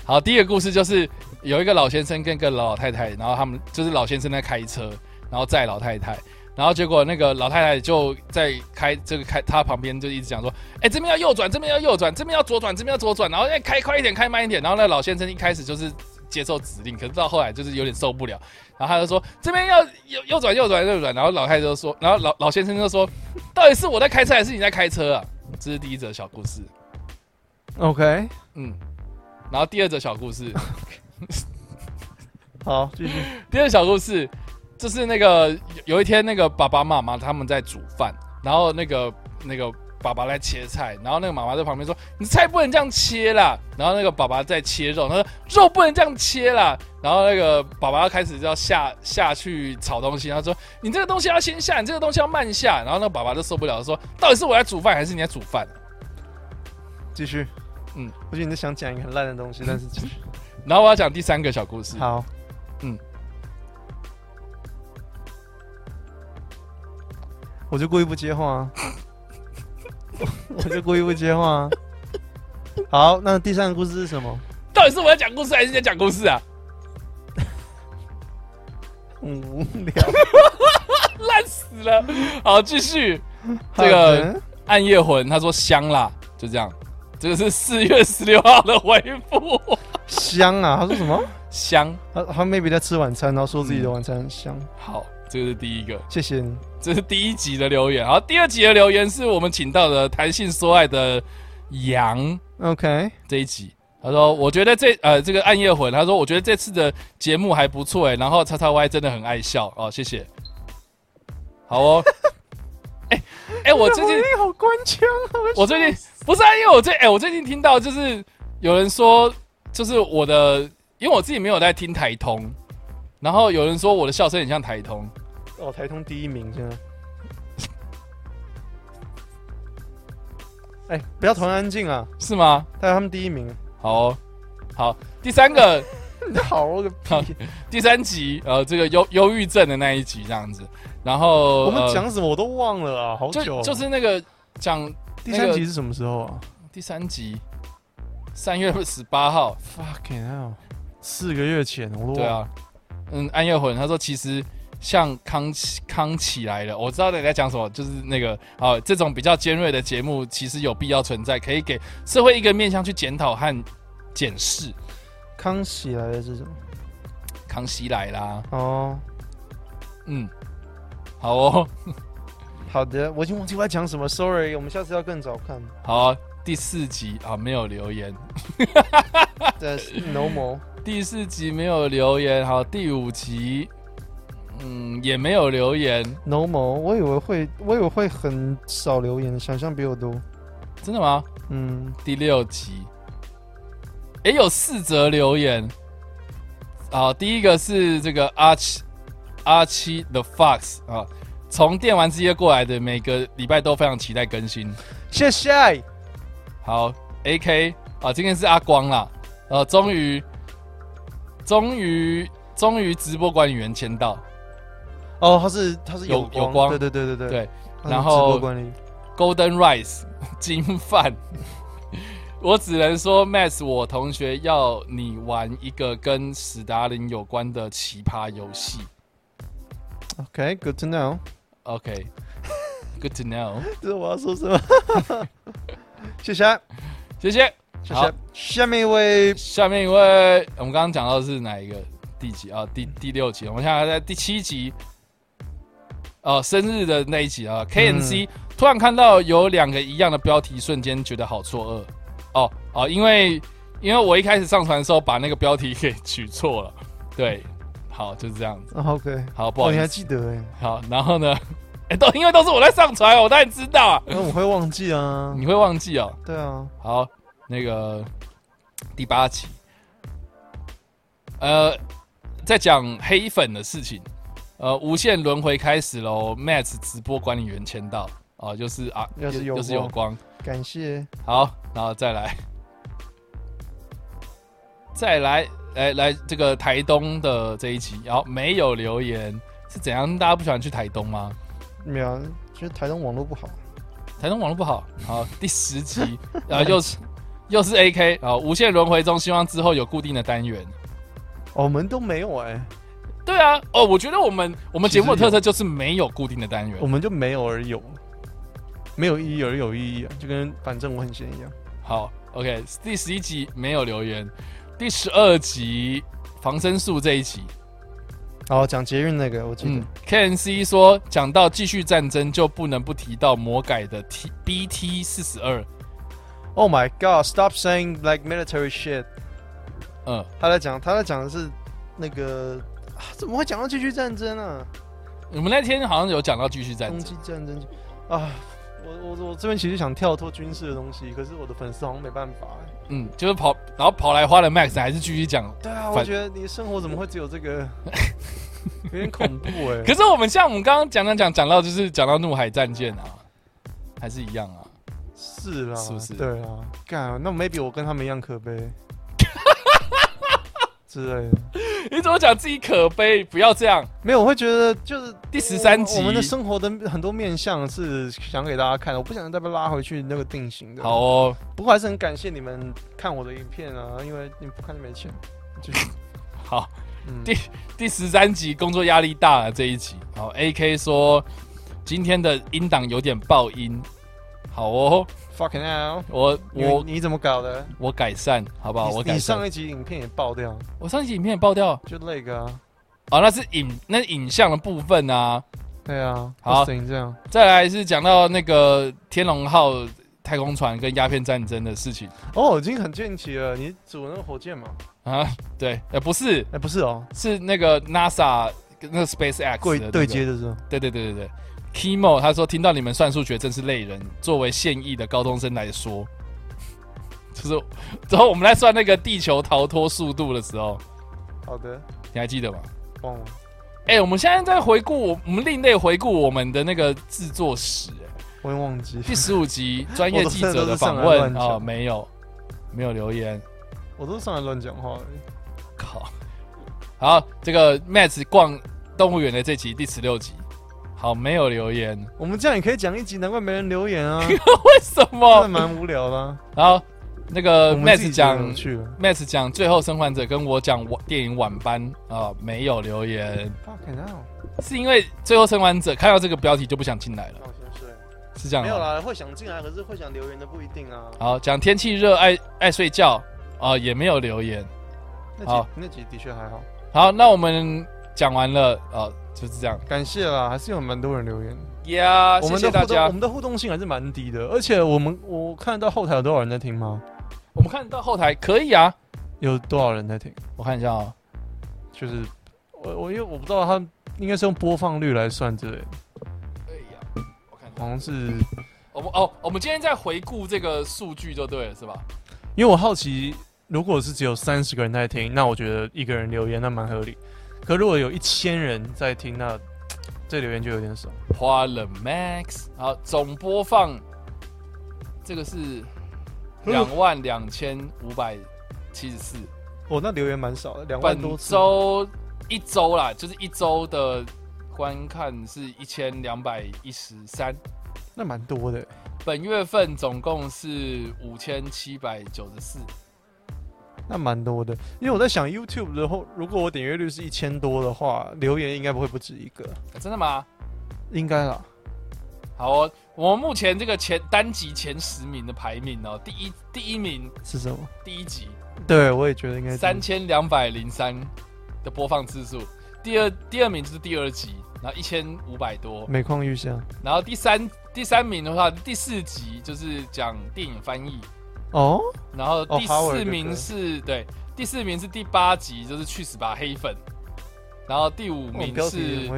好，第一个故事就是有一个老先生跟一个老太太，然后他们就是老先生在开车，然后载老太太，然后结果那个老太太就在开这个开他旁边就一直讲说，哎、这边要右转，这边要右转，这边要左转，这边要左转，然后哎开快一点，开慢一点，然后那老先生一开始就是接受指令，可是到后来就是有点受不了，然后他就说这边要右右转右转右转，然后老太太就说，然后老老先生就说，到底是我在开车还是你在开车啊？这是第一则小故事。OK，嗯，然后第二则小故事，好，继续。第二个小故事就是那个有有一天那个爸爸妈妈他们在煮饭，然后那个那个爸爸在切菜，然后那个妈妈在旁边说：“你菜不能这样切啦。”然后那个爸爸在切肉，他说：“肉不能这样切啦。”然后那个爸爸要开始就要下下去炒东西，他说：“你这个东西要先下，你这个东西要慢下。”然后那个爸爸就受不了，说：“到底是我在煮饭还是你在煮饭继续。嗯嗯，我觉得你在想讲一个很烂的东西，但是继续。？”然后我要讲第三个小故事。好，嗯嗯，我就故意不接话、啊，我就故意不接话、啊。好，那第三个故事是什么？到底是我要讲故事还是你在讲故事啊？很无聊。烂死了。好，继续。这好个暗夜魂，他说香啦，就这样。这个是四月十六号的回复，香啊，他说什么？香。他他 maybe 在吃晚餐，然后说自己的晚餐很香。好，这个是第一个，谢谢你。这是第一集的留言。好，第二集的留言是我们请到的弹性说爱的杨 OK，这一集。他说：“我觉得这呃这个暗夜魂，他说我觉得这次的节目还不错哎，然后叉叉 Y 真的很爱笑哦，谢谢。好哦，哎哎，我最近 好官腔啊！我最近不是啊，因为我最哎、我最近听到就是有人说，就是我的，因为我自己没有在听台通，然后有人说我的笑声很像台通，哦，台通第一名现在。哎，不要突然安静啊！是吗？但他们第一名，好、好，第三个你好！第三集，呃，这个忧忧郁症的那一集这样子，然后我们呃讲什么我都忘了啊，好久就哦。就是那个讲第那个三集是什么时候啊第三集，三月十八号，？Fucking hell！四个月前我都忘对啊，嗯，暗夜魂他说其实像康起康起来了，我知道你在讲什么，就是那个啊，这种比较尖锐的节目其实有必要存在，可以给社会一个面向去检讨和检视。康熙来了是什么？康熙来啦，哦，嗯，好哦，好的，我已经忘记我在讲什么，Sorry，我们下次要更早看。好，第四集啊没有留言，这是 normal，第四集没有留言，好，第五集。嗯，也没有留言，normal，我以为会，我以为会很少留言，想象比我多。真的吗？嗯，第六集，也有四则留言。好，第一个是这个阿七阿七 The Fox 啊，从电玩之夜过来的，每个礼拜都非常期待更新。谢谢。好，AK 啊，今天是阿光啦，呃，终于终于终于直播管理员签到，哦，他是他是有有有光对对对对对。对然后 Golden Rice 金饭。我只能说，Max，我同学要你玩一个跟史达林有关的奇葩游戏。OK，good、to know。OK，Good、to know，这是我要说什么？谢谢，谢谢。好谢谢。下面一位下面一位，我们刚刚讲到的是哪一个？第几啊？第第六集。我们现在在第七集。哦，生日的那一集啊，KNC、突然看到有两个一样的标题，瞬间觉得好错愕。哦哦，因为因为我一开始上传的时候把那个标题给取错了。对，好，就是这样子。啊 OK，好，不好哦，你还。记得哎？好，然后呢？哎、都因为都是我在上传，我当然知道啊。那我会忘记啊。你会忘记哦。对啊，好，那个第八集，呃，在讲黑粉的事情，呃，无限轮回开始喽，Matt 直播管理员签到啊、就是啊，又是有又是有光，感谢。好，然后再来，再来，来来这个台东的这一集，然后没有留言是怎样？大家不喜欢去台东吗？没有啊，觉得台东网络不好。台东网络不好。好，第十集，然后又是又是 AK 啊，无限轮回中，希望之后有固定的单元。哦我们都没有哎，对啊，哦，我觉得我们我们节目的特色就是没有固定的单元我。们就没有而有，没有意义而有意义啊，就跟反正我很闲一样。好，OK，第十一集没有留言，第十二集防身术这一集，哦，讲捷运那个，我记得嗯。，KNC 说讲到继续战争就不能不提到魔改的 T BT 四十二，Oh my God! Stop saying like military shit. 嗯，他在讲，他在讲的是那个、啊、怎么会讲到继续战争啊？我们那天好像有讲到继续战冬争，季战争啊！我我我这边其实想跳脱军事的东西，可是我的粉丝好像没办法、欸。嗯，就是跑，然后跑来花了 Max 还是继续讲。对啊，我觉得你的生活怎么会只有这个？有点恐怖哎、可是我们像我们刚刚讲讲讲讲到，就是讲到怒海战舰啊，还是一样啊。是啦，是不是对啊，干，那 maybe 我跟他们一样可悲之类的。你怎么讲自己可悲？不要这样。没有，我会觉得就是第十三集我们的生活的很多面向是想给大家看的，我不想再被拉回去那个定型的。好，哦，不过还是很感谢你们看我的影片啊，因为你不看就没钱。就是 好，嗯第第十三集工作压力大了这一集。好，A K 说今天的音档有点爆音。好哦，fucking hell，我我我你怎么搞的？我改善，好不好？我改善你你上。一集影片也爆掉，我上一集影片也爆掉，就那个啊，哦，那是影那是影像的部分啊。对啊，好不行这样，再来是讲到那个天龙号太空船跟鸦片战争的事情哦，已经很近期了。你组那个火箭嘛？啊。对，呃，不是，哎，不是哦，是那个 NASA 跟那个 SpaceX 对对接的时候，对对对对对，Kimo 他说听到你们算数学真是累人，作为现役的高中生来说，就是之后我们来算那个地球逃脱速度的时候，好的，你还记得吗？忘了。哎、我们现在在回顾我我们另类回顾我们的那个制作史、哎我也忘记，第十五集 专业记者的访问哦，没有没有留言，我都是上来乱讲话。靠。好，这个 Matt 逛动物园的这集第十六集，好没有留言，我们这样也可以讲一集，难怪没人留言啊，为什么？蛮无聊的啊。然后那个我们自 Matt 己觉得讲有趣了 Matt 讲《最后生还者》，跟我讲晚电影晚班啊、没有留言，，fucking hell，是因为《最后生还者》看到这个标题就不想进来了，那我先睡。是这样吗？没有啦，会想进来，可是会想留言的不一定啊。好，讲天气热爱爱睡觉啊、也没有留言。那好集那集的确还好，好，那我们讲完了啊、就是这样。感谢啦，还是有蛮多人留言。呀、我谢们的互动，谢大家我。们的互动性还是蛮低的，而且我们我看到后台有多少人在听吗？我们看到后台可以啊，有多少人在听？我看一下啊、就是我我因为我不知道他应该是用播放率来算之类的，可以啊，我看好像是我们哦，我们今天在回顾这个数据就对了，是吧？因为我好奇，如果是只有三十个人在听，那我觉得一个人留言那蛮合理。可如果有一千人在听，那 这留言就有点少。花了 Max，好，总播放这个是两万两千五百七十四，哦，那留言蛮少的，两万多次。周一周啦，就是一周的观看是一千两百一十三，那蛮多的。本月份总共是五千七百九十四。那蛮多的，因为我在想 YouTube 的后，如果我点阅率是一千多的话，留言应该不会不止一个，啊真的吗？应该啦。好哦，我们目前这个前单集前十名的排名哦，第一第一名是什么？第一集对，我也觉得应该是三千两百零三的播放次数，第二第二名就是第二集，然后一千五百多，每况愈下。然后第三第三名的话，第四集就是讲电影翻译，哦，然后哦第四名是对，第四名是第八集，就是去死吧黑粉，然后第五名是。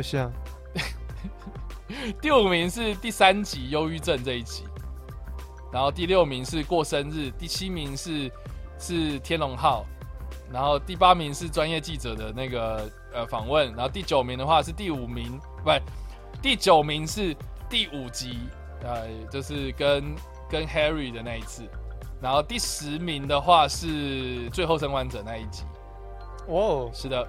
第五名是第三集忧郁症这一集，然后第六名是过生日，第七名是是天龙号，然后第八名是专业记者的那个呃访问，然后第九名的话是第五名，不是，第九名是第五集，呃，就是跟跟 Harry 的那一次，然后第十名的话是最后生还者那一集，哇哦，是的。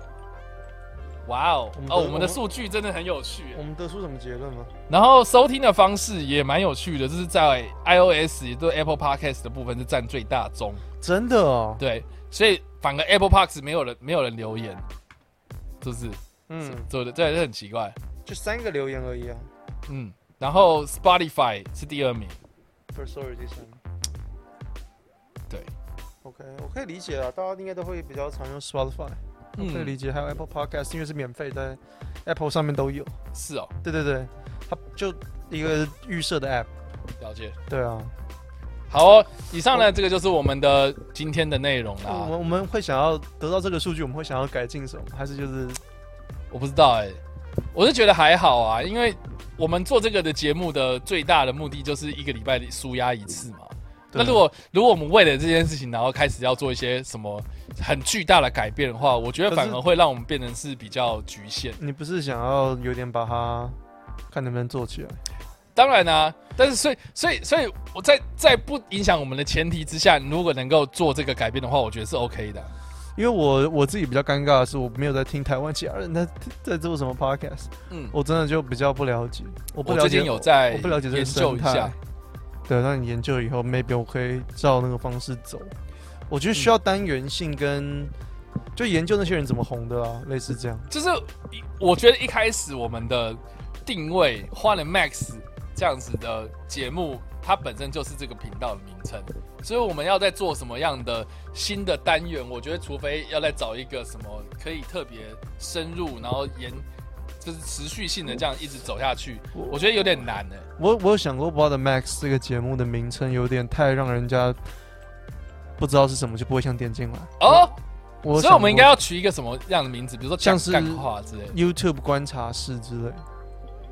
哇哦我们！的哦，我们的数据真的很有趣。我们得出什么结论吗？然后收听的方式也蛮有趣的，就是在 iOS 也就是 Apple Podcast 的部分是占最大宗，真的哦。对，所以反而 Apple Podcast 没有人没有人留言，是不是嗯，做的这这很奇怪，就三个留言而已啊。嗯，然后 Spotify 是第二名，First Story 第三。对，OK，我可以理解啊，大家应该都会比较常用 Spotify，我可以理嗯，解。还有 Apple Podcast，因为是免费，在 Apple 上面都有。是哦，对对对，它就一个预设的 App。了解。对啊，好哦，以上呢，这个就是我们的今天的内容啦。我们我们会想要得到这个数据，我们会想要改进什么？还是就是我不知道哎、我是觉得还好啊，因为我们做这个的节目的最大的目的就是一个礼拜里舒压一次嘛。那如果如果我们为了这件事情，然后开始要做一些什么很巨大的改变的话，我觉得反而会让我们变成是比较局限。你不是想要有点把它看能不能做起来？当然啊，但是所以所以所以我在在不影响我们的前提之下，如果能够做这个改变的话，我觉得是 OK 的。因为我我自己比较尴尬的是，我没有在听台湾其他人在在做什么 podcast，嗯，我真的就比较不了解。我不了解，我最近有在我不了解这个研究生态一下。对，那你研究以后，maybe 我可以照那个方式走。我觉得需要单元性跟，就研究那些人怎么红的啊，类似这样。就是我觉得一开始我们的定位换了 Max 这样子的节目，它本身就是这个频道的名称，所以我们要在做什么样的新的单元，我觉得除非要再找一个什么可以特别深入，然后研就是持续性的这样一直走下去，我觉得有点难呢、我我有想过 What Max 这个节目的名称有点太让人家不知道是什么，就不会想点进来。哦，我所以我们应该要取一个什么样的名字？比如说讲像是干话之类的。YouTube 观察室之类，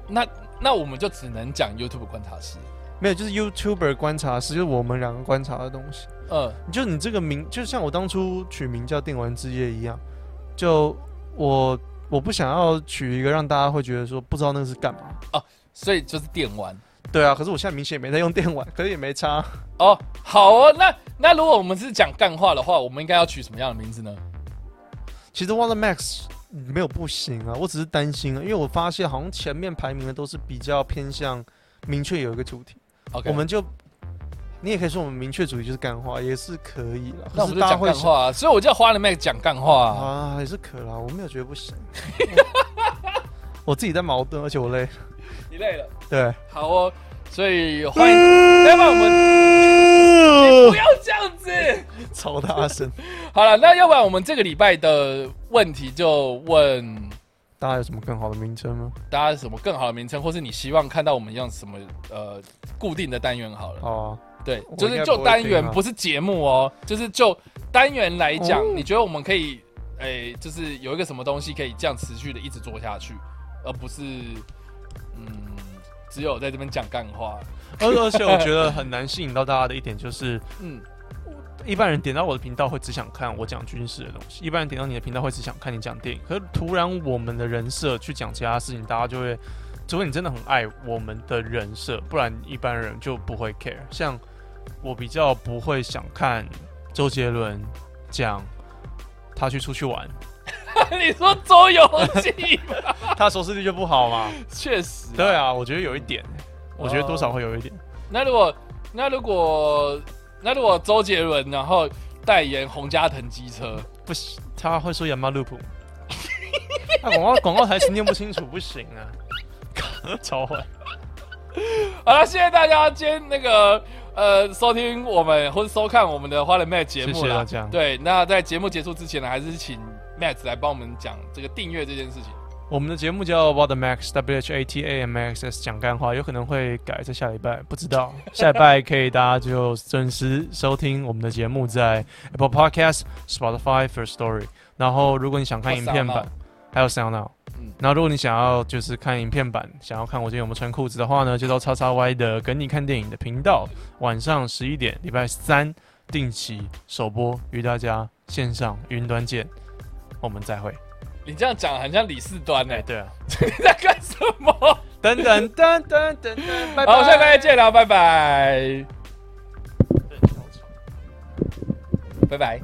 那那我们就只能讲 YouTube 观察室。没有，就是 YouTuber 观察室，就是我们两个观察的东西。嗯，就你这个名，就像我当初取名叫电玩之夜一样，就我我不想要取一个让大家会觉得说不知道那个是干嘛哦。所以就是电玩。对啊，可是我现在明显也没在用电玩，可是也没差。哦，好哦，那那如果我们是讲干话的话，我们应该要取什么样的名字呢？其实 Water Max 没有不行啊，我只是担心啊，因为我发现好像前面排名的都是比较偏向明确有一个主题，OK，我们就你也可以说我们明确主题就是干话，也是可以了。那我们就讲干话、啊，所以我叫花了 Mac 讲干话、啊。啊，也是可啦，我没有觉得不行。我自己在矛盾，而且我累。你累了，对，好哦，所以欢迎，要不然我们 不要这样子。超大声。好了，那要不然我们这个礼拜的问题就问大家有什么更好的名称吗？大家有什么更好的名称，或是你希望看到我们用什么呃固定的单元好了。好啊，对，就是就单元不是节目哦，就是就单元来讲，哦你觉得我们可以，诶、就是有一个什么东西可以这样持续的一直做下去，而不是嗯，只有在这边讲干话。而而且我觉得很难吸引到大家的一点就是，嗯，一般人点到我的频道会只想看我讲军事的东西，一般人点到你的频道会只想看你讲电影。可是突然我们的人设去讲其他事情，大家就会，除非你真的很爱我们的人设，不然一般人就不会 care。像我比较不会想看周杰伦讲他去出去玩，你说周游记吗？他收视率就不好嘛。确实、对。啊，我觉得有一点，我觉得多少会有一点。那如果那如果那如果周杰伦然后代言洪家腾机车，不行，他会说亚马路普，那广告广告台词念不清楚，不行啊，超 坏。好了，谢谢大家今天那个呃收听我们或者收看我们的花人 Matt 节目啦谢谢大家对，那在节目结束之前呢，还是请 Matt 来帮我们讲这个订阅这件事情。我们的节目叫 What Max W H A T A M X S 讲干话，有可能会改在下礼拜，不知道。下礼拜可以大家就准时收听我们的节目，在 Apple Podcast、Spotify、First Story。然后，如果你想看影片版，还有 Sound Now。嗯然后，如果你想要就是看影片版，想要看我今天有没有穿裤子的话呢，就到叉叉 Y 的跟你看电影的频道，晚上十一点，礼拜三定期首播，与大家线上云端见。我们再会。你这样讲很像李四端呢、哎，对啊。你 在干什么？等等等等等等，拜拜。好，下礼拜见了，拜拜，拜拜。